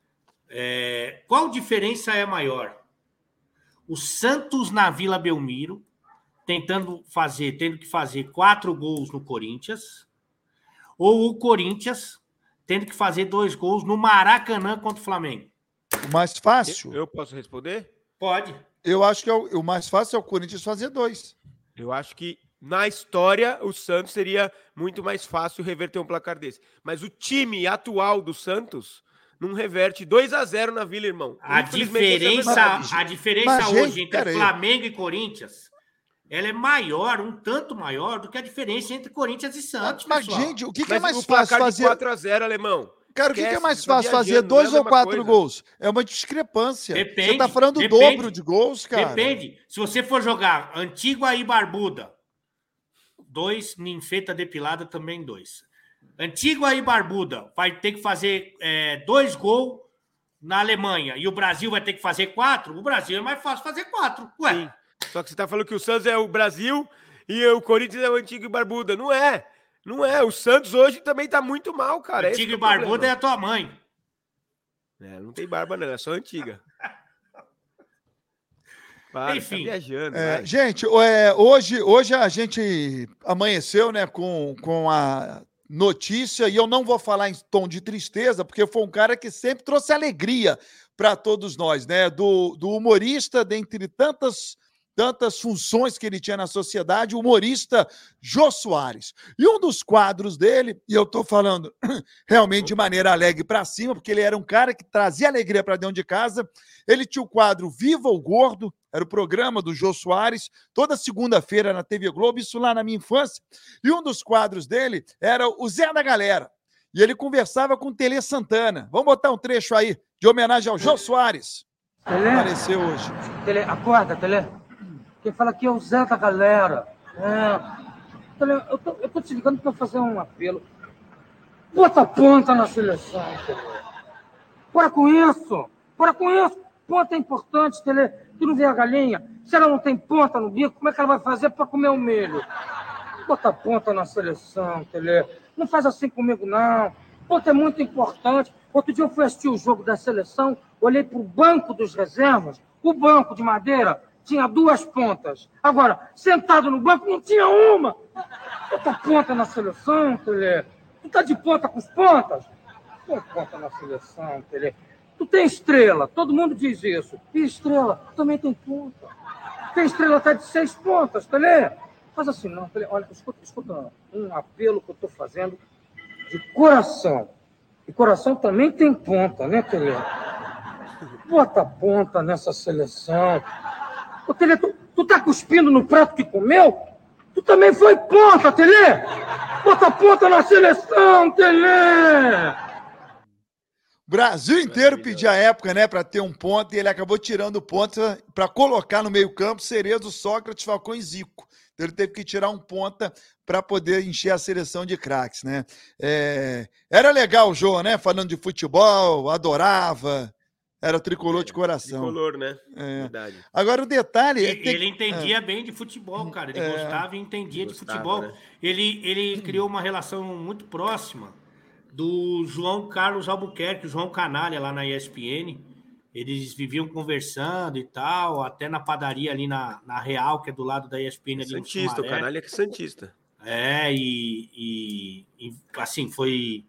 É, qual diferença é maior? O Santos na Vila Belmiro, tentando fazer, tendo que fazer quatro gols no Corinthians, ou o Corinthians tendo que fazer dois gols no Maracanã contra o Flamengo? O mais fácil, Eu, eu, eu posso responder? Pode. acho que é o, o mais fácil é o Corinthians fazer dois. Eu acho que na história o Santos seria muito mais fácil reverter um placar desse. Mas o time atual do Santos não reverte 2 a 0 na Vila, irmão. A é diferença, a diferença Mas, gente, hoje entre. Flamengo e Corinthians, ela é maior, um tanto maior do que a diferença entre Corinthians e Santos, Mas, pessoal. gente, o que, que é mais fácil fazer? de 4 a 0 alemão. Cara, o que, que é mais você fácil fazer? Dois é ou quatro coisa. gols? É uma discrepância. Você Depende, tá falando o depende. dobro de gols, cara. Depende. Se você for jogar Antigua e Barbuda, dois, ninfeta depilada também dois. Antigua e Barbuda vai ter que fazer é, dois gols na Alemanha e o Brasil vai ter que fazer quatro. O Brasil é mais fácil fazer quatro. Ué, Sim. Só que você tá falando que o Santos é o Brasil e o Corinthians é o antigo e barbuda. Não é. Não é. O Santos hoje também tá muito mal, cara. É e o Barbuda é a tua mãe. É, não tem barba, não. É só antiga. *laughs* Para, Enfim. Tá viajando. É, gente, é, hoje, hoje a gente amanheceu né, com, com a notícia, e eu não vou falar em tom de tristeza, porque foi um cara que sempre trouxe alegria para todos nós, né? Do, do humorista, dentre tantas, tantas funções que ele tinha na sociedade, o humorista Jô Soares. E um dos quadros dele, e eu estou falando *clears throat* realmente de maneira alegre para cima, porque ele era um cara que trazia alegria para dentro de casa. Ele tinha o quadro Viva o Gordo, era o programa do Jô Soares, toda segunda-feira na TV Globo, isso lá na minha infância. E um dos quadros dele era o Zé da Galera. E ele conversava com o Tele Santana. Vamos botar um trecho aí, de homenagem ao Jô Soares. Tele, Apareceu hoje. Tele, acorda, Tele. Quem fala aqui é o Zé da galera. É. Eu tô, eu tô te ligando para fazer um apelo. Bota ponta na seleção. Para com isso. Para com isso. Ponta é importante, Tele. Tu não vê a galinha? Se ela não tem ponta no bico, como é que ela vai fazer para comer o milho? Bota ponta na seleção, Tele. Não faz assim comigo, não. Ponta é muito importante. Outro dia eu fui assistir o jogo da seleção, olhei para o banco dos reservas, o banco de madeira tinha duas pontas. Agora, sentado no banco, não tinha uma. Bota ponta na seleção, Tele. Tu tá de ponta com os pontas? Põe ponta na seleção, Tele. Tu tem estrela, todo mundo diz isso. E estrela também tem ponta. Tem estrela até de seis pontas, Tele. Faz assim, não, Tele. Olha, escuta, escuta um apelo que eu estou fazendo de coração. E coração também tem ponta, né, Tele? Bota ponta nessa seleção. Ô, Tele, tu, tu tá cuspindo no prato que comeu? Tu também foi ponta, Tele! Bota ponta na seleção, Tele! Brasil inteiro pedia a época, né, para ter um ponto, e ele acabou tirando o ponto para colocar no meio-campo Cerezo, Sócrates, Falcão e Zico. Então ele teve que tirar um ponta para poder encher a seleção de craques, né? É... Era legal o jogo, né? Falando de futebol, adorava. Era tricolor de coração. Tricolor, né? É. Verdade. Agora o detalhe é Ele, que ele entendia bem de futebol, cara. Ele É. gostava e entendia de Gostava, futebol. né? Ele, ele *clears throat* criou uma relação muito próxima do João Carlos Albuquerque, o João Canalha, lá na ESPN. Eles viviam conversando e tal, até na padaria ali na, na Real, que é do lado da ESPN ali no Santista, o canalha que é Santista. É, e, e- e, assim, foi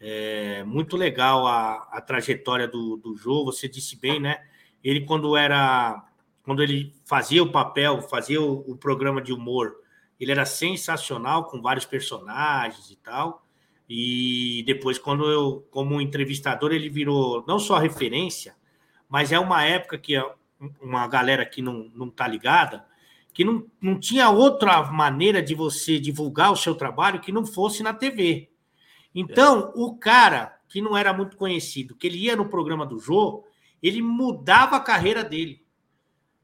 é, muito legal a, a trajetória do, do jogo. Você disse bem, né? Ele, quando era. Quando ele fazia o papel, fazia o, o programa de humor, ele era sensacional, com vários personagens e tal. E depois, quando eu, como entrevistador, ele virou não só referência, mas é uma época que uma galera que não, não tá ligada, que não, não tinha outra maneira de você divulgar o seu trabalho que não fosse na TV. Então, o cara que não era muito conhecido, que ele ia no programa do Jô, ele mudava a carreira dele.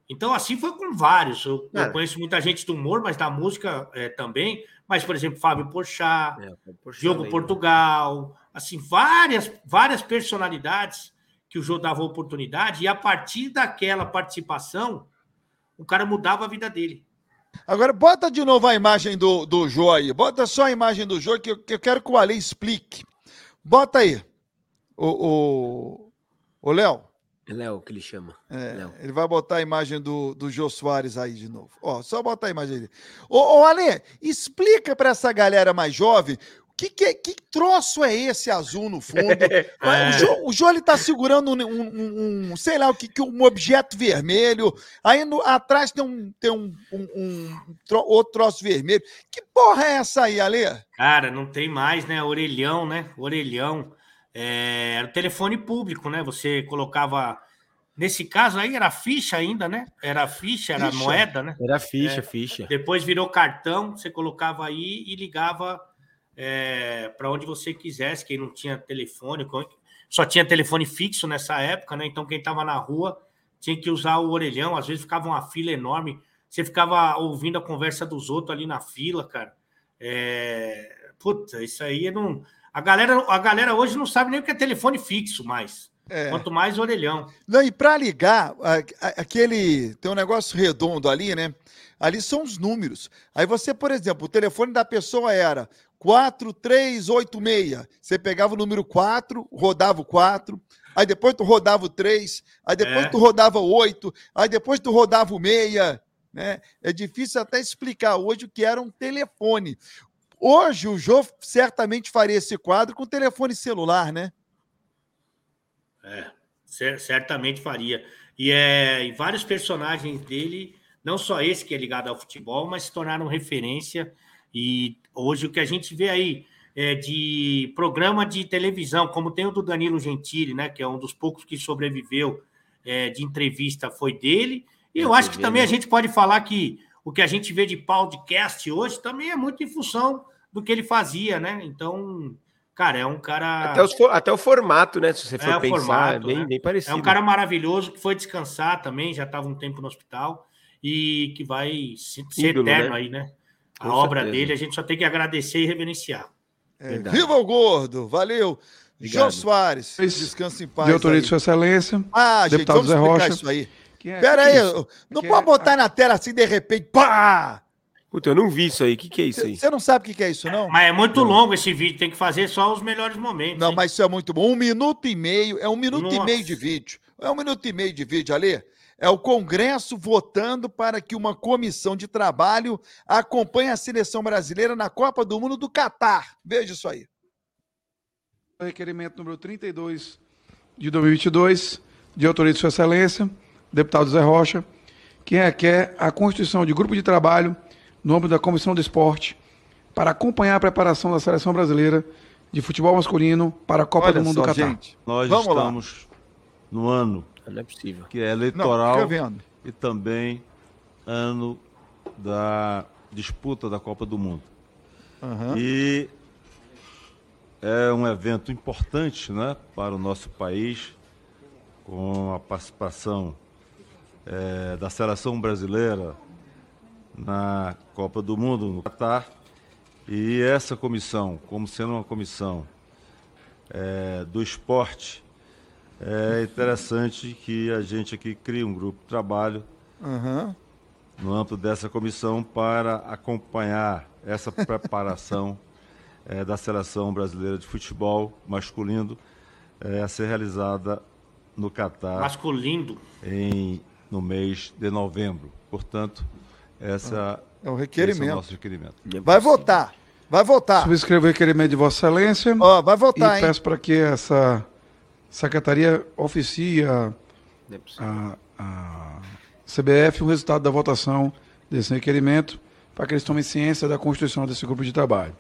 Então, assim foi com vários. Eu, eu É. conheço muita gente do humor, mas da música é, também. Mas, por exemplo, Fábio Porchat, É, Diogo lembra. Portugal, assim, várias, várias personalidades que o Jô dava oportunidade, e a partir daquela participação, o cara mudava a vida dele. Agora, bota de novo a imagem do, do Jô aí. Bota só a imagem do Jô, que eu, que eu quero que o Ale explique. Bota aí. O, o, o Léo, É Léo que ele chama. é, Léo. ele vai botar a imagem do, do Jô Soares aí de novo. Ó, só botar a imagem dele. Ô, ô Ale, explica para essa galera mais jovem que, que, é- que troço é esse azul no fundo? *laughs* É. O Jô, o Jô ele tá segurando um, um- um- sei lá o que, que um objeto vermelho. Aí no- atrás tem um tem um, um- um tro- outro troço vermelho. Que porra é essa aí, Ale? Cara, não tem mais, né? Orelhão, né? Orelhão. É, era o telefone público, né? Você colocava. Nesse caso aí era ficha ainda, né? Era ficha, era Ficha. moeda, né? Era ficha, É. ficha. Depois virou cartão, você colocava aí e ligava para onde você quisesse. Quem não tinha telefone, só tinha telefone fixo nessa época, né? Então quem estava na rua tinha que usar o orelhão. Às vezes ficava uma fila enorme. Você ficava ouvindo a conversa dos outros ali na fila, cara. É... Puta, isso aí não. A galera, a galera hoje não sabe nem o que é telefone fixo mais. É. Quanto mais orelhão. Não, e para ligar, aquele. Tem um negócio redondo ali, né? Ali são os números. Aí você, por exemplo, o telefone da pessoa era 4386. Você pegava o número 4, rodava o 4. Aí depois tu rodava o 3. Aí depois É. tu rodava o 8. Aí depois tu rodava o 6. Né? É difícil até explicar hoje o que era um telefone. Hoje o Jô certamente faria esse quadro com telefone celular, né? É, cer- certamente faria. E, é, e vários personagens dele, não só esse que é ligado ao futebol, mas se tornaram referência. E hoje o que a gente vê aí é de programa de televisão, como tem o do Danilo Gentili, né, que é um dos poucos que sobreviveu é, de entrevista, foi dele. E eu É, acho que também a gente pode falar que o que a gente vê de podcast hoje também é muito em função do que ele fazia, né? Então, cara, é um cara. Até, os até o formato, né? Se você for É, pensar, formato, é bem, né? bem É parecido. um cara maravilhoso que foi descansar também, já estava um tempo no hospital e que vai se- ser Ídolo, eterno né? aí, né? A Com obra certeza. dele, a gente só tem que agradecer e reverenciar. É, viva o gordo! Valeu! Obrigado. Soares, Isso. descansa em paz. De autoria de Sua Excelência, Ah, gente, deputado vamos Zé explicar Rocha. isso aí. que é- Pera que aí, isso? não Que pode é- botar na tela assim de repente, pá! Puta, eu não vi isso aí. O que, que é isso aí? Você não sabe o que que é isso, não? Mas é muito longo esse vídeo, tem que fazer só os melhores momentos. Não, hein? mas isso é muito bom. Um minuto e meio, é um minuto e Nossa. meio de vídeo. É um minuto e meio de vídeo ali. É o Congresso votando para que uma comissão de trabalho acompanhe a seleção brasileira na Copa do Mundo do Catar. Veja isso aí. requerimento número 32 de 2022, de autoria de Sua Excelência, deputado Zé Rocha, que requer a constituição de grupo de trabalho no âmbito da Comissão do Esporte para acompanhar a preparação da seleção brasileira de futebol masculino para a Copa Olha do Mundo só, do Catar. gente. Nós Vamos lá. estamos no ano Não é possível. que é Não, eleitoral vendo. e também ano da disputa da Copa do Mundo. Aham. E é um evento importante né, para o nosso país, com a participação eh, da seleção brasileira na Copa do Mundo no Catar. E essa comissão, como sendo uma comissão eh, do esporte, é interessante que a gente aqui crie um grupo de trabalho Aham. no âmbito dessa comissão para acompanhar essa preparação eh, *laughs* da seleção brasileira de futebol masculino eh, a ser realizada no Catar Masculino. em, no mês de novembro. Portanto, essa É o esse é requerimento. o nosso requerimento. Vai votar. Vai votar. Subscrevo o requerimento de Vossa Excelência Ó, vai e votar, hein? peço para que essa secretaria oficie a, é a, a CBF o resultado da votação desse requerimento para que eles tomem ciência da constituição desse grupo de trabalho.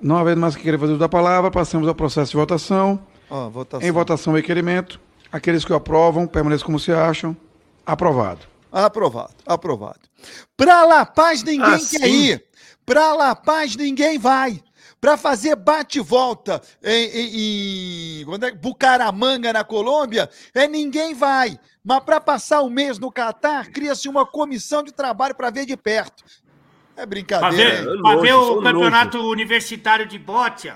Não havendo mais que querer fazer uso da palavra, passamos ao processo de votação. Ó, votação. Em votação o requerimento. Aqueles que o aprovam, permaneçam como se acham. Aprovado. Aprovado, aprovado. Pra La Paz ninguém Ah, quer sim. ir. Pra La Paz ninguém vai. Pra fazer bate-volta em, em- em- é? Bucaramanga, na Colômbia, é ninguém vai. Mas para passar um mês no Catar, cria-se uma comissão de trabalho para ver de perto. É brincadeira, ver, hein? pra longe, ver sou o campeonato universitário de bote,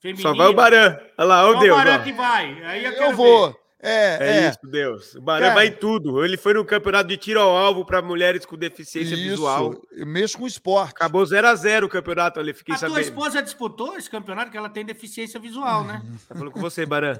feminino. Só vai o Baran. Olha lá, Só olha o o Deus. Barão ó. que vai. Aí eu, vou. ver. É, É, é. isso, Deus. O Baran Cara, vai em tudo. Ele foi no campeonato de tiro ao alvo para mulheres com deficiência Isso, visual. mexe com esporte. Acabou 0 a 0 o campeonato ali, fiquei A tua sabendo. esposa disputou esse campeonato que ela tem deficiência visual, né? Tá falando com você, Baran.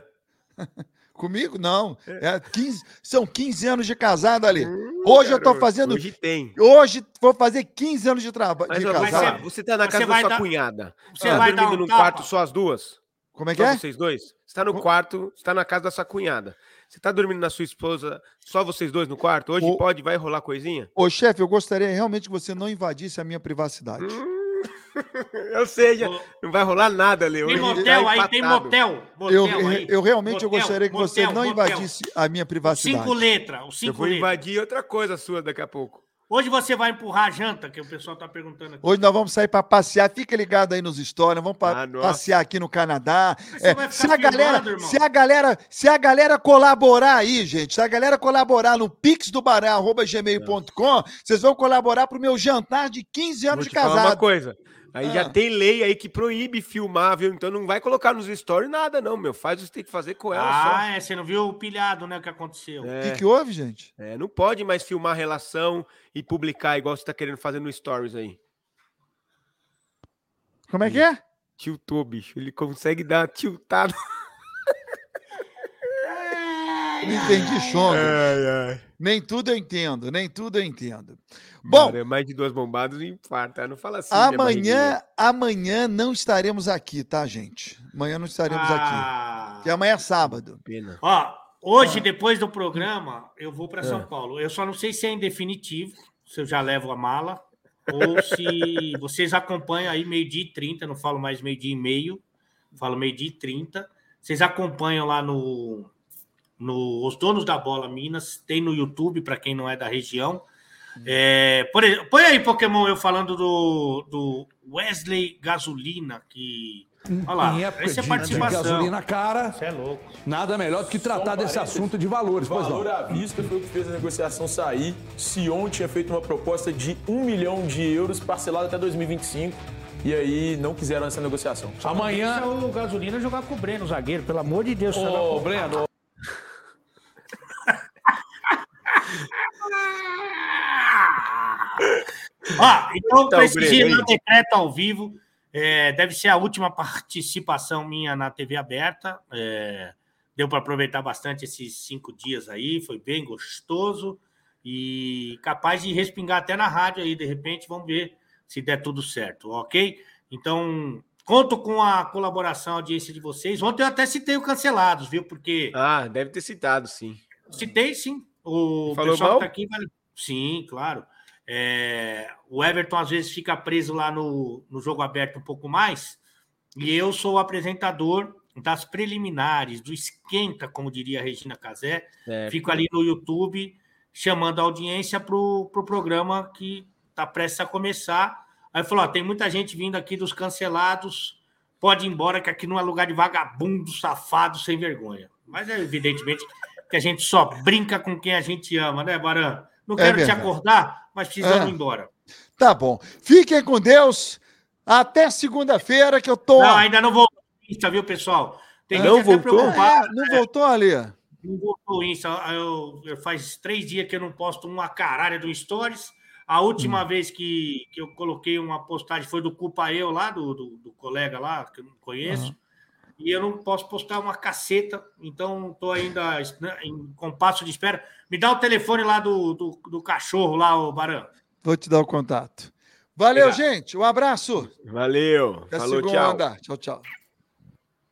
*laughs* Comigo, não. É 15, são 15 anos de casado ali. Hoje eu tô Garoto, fazendo Hoje tem. Hoje vou fazer 15 anos de trabalho Mas de casado. você, você tá na Você casa da sua dar- cunhada. você tá vai dar dormindo um num tapa? quarto só as duas? Como é que Só é? vocês dois? Você tá no quarto, você tá na casa da sua cunhada. Você tá dormindo na sua esposa, só vocês dois no quarto? Hoje O- pode, vai rolar coisinha? Ô, chefe, eu gostaria realmente que você não invadisse a minha privacidade. *laughs* Ou seja, Ô, não vai rolar nada, Leo. Tem motel tá aí, tem motel. Eu, motel aí. eu realmente eu Motel, gostaria que você motel, não motel. invadisse a minha privacidade. Cinco letras, os Eu cinco vou letras. invadir outra coisa sua daqui a pouco. Hoje você vai empurrar a janta, que o pessoal tá perguntando aqui. Hoje nós vamos sair para passear. Fica ligado aí nos stories. Vamos pa- Ah, passear aqui no Canadá. Você É, vai se ficar a galera, irmão. se a galera, se a galera colaborar aí, gente, se a galera colaborar no pixdobarão@gmail.com, vocês vão colaborar pro meu jantar de 15 anos Vou de te falar uma casado. coisa. Aí Ah. já tem lei aí que proíbe filmar, viu? Então não vai colocar nos stories nada, não, meu. Faz o que você tem que fazer com ela Ah, é, você não viu o pilhado, né, o que aconteceu. só. O É, que, que houve, gente? é, não pode mais filmar relação e publicar igual você tá querendo fazer no stories aí. Como é que é? Tiltou, bicho. Ele consegue dar uma tiltada. Não *laughs* entendi chongo. Ai, ai. Nem tudo eu entendo, nem tudo eu entendo. Bom, Mano, é mais de duas bombadas e infarta. Não fala assim. amanhã, amanhã não estaremos aqui, tá, gente? Amanhã não estaremos aqui. Ah. Porque amanhã é sábado. Pena. Ó, hoje, depois do programa, eu vou para São Ah. Paulo. Eu só não sei se é em definitivo, se eu já levo a mala, ou se *laughs* vocês acompanham aí meio-dia e 30, não falo mais meio-dia e meio, falo meio-dia e 30. Vocês acompanham lá no, no Os Donos da Bola Minas, tem no YouTube, para quem não é da região. É, por exemplo, põe aí, Pokémon, eu falando do, do Wesley Gasolina, que. Olha lá, época essa é participação. gasolina cara, Você é louco. nada melhor do que tratar desse assunto de valores. Valor não. à vista foi o que fez a negociação sair. Sion tinha feito uma proposta de 1 milhão de euros parcelado até 2025 e aí não quiseram essa negociação. Amanhã, Deixa o gasolina jogar com o Breno, zagueiro, pelo amor de Deus. Ô, Breno, Ó, então, Tá, o prestigiando Breno o decreto ao vivo. É, deve ser a última participação minha na TV aberta. É, deu para aproveitar bastante esses cinco dias aí, foi bem gostoso e capaz de respingar até na rádio aí, de repente, vamos ver se der tudo certo, ok? Então, conto com a colaboração, a audiência de vocês. Ontem eu até citei o Cancelados, viu? Porque Ah, deve ter citado, sim. Citei, sim. O Falou pessoal mal? que tá aqui. vai- Sim, claro. É, o Everton às vezes fica preso lá no, no jogo aberto um pouco mais. E eu sou o apresentador das preliminares, do esquenta, como diria a Regina Casé. Fico ali no YouTube chamando a audiência para o pro programa que está prestes a começar. Aí falou: ó, tem muita gente vindo aqui dos cancelados, pode ir embora, que aqui não é lugar de vagabundo, safado, sem vergonha. Mas é evidentemente que a gente só brinca com quem a gente ama, né, Baran? Não É quero te verdade. acordar, mas precisamos É. ir embora. Tá bom. Fiquem com Deus. Até segunda-feira que eu tô. Não, ainda não voltou o Insta, viu, pessoal? Tem Não gente até voltou? É, não voltou ali. Não voltou o Insta. Eu, eu- faz três dias que eu não posto uma caralha do Stories. A última vez que, que eu coloquei uma postagem foi do Culpa Eu lá, do, do, do colega lá, que eu não conheço. E eu não posso postar uma caceta, então estou ainda né, em compasso de espera. Me dá o telefone lá do, do, do cachorro lá, o Barão. Vou te dar o contato. Valeu, Obrigado. gente. Um abraço. Valeu. Até Falou, tchau. segunda. Tchau, tchau.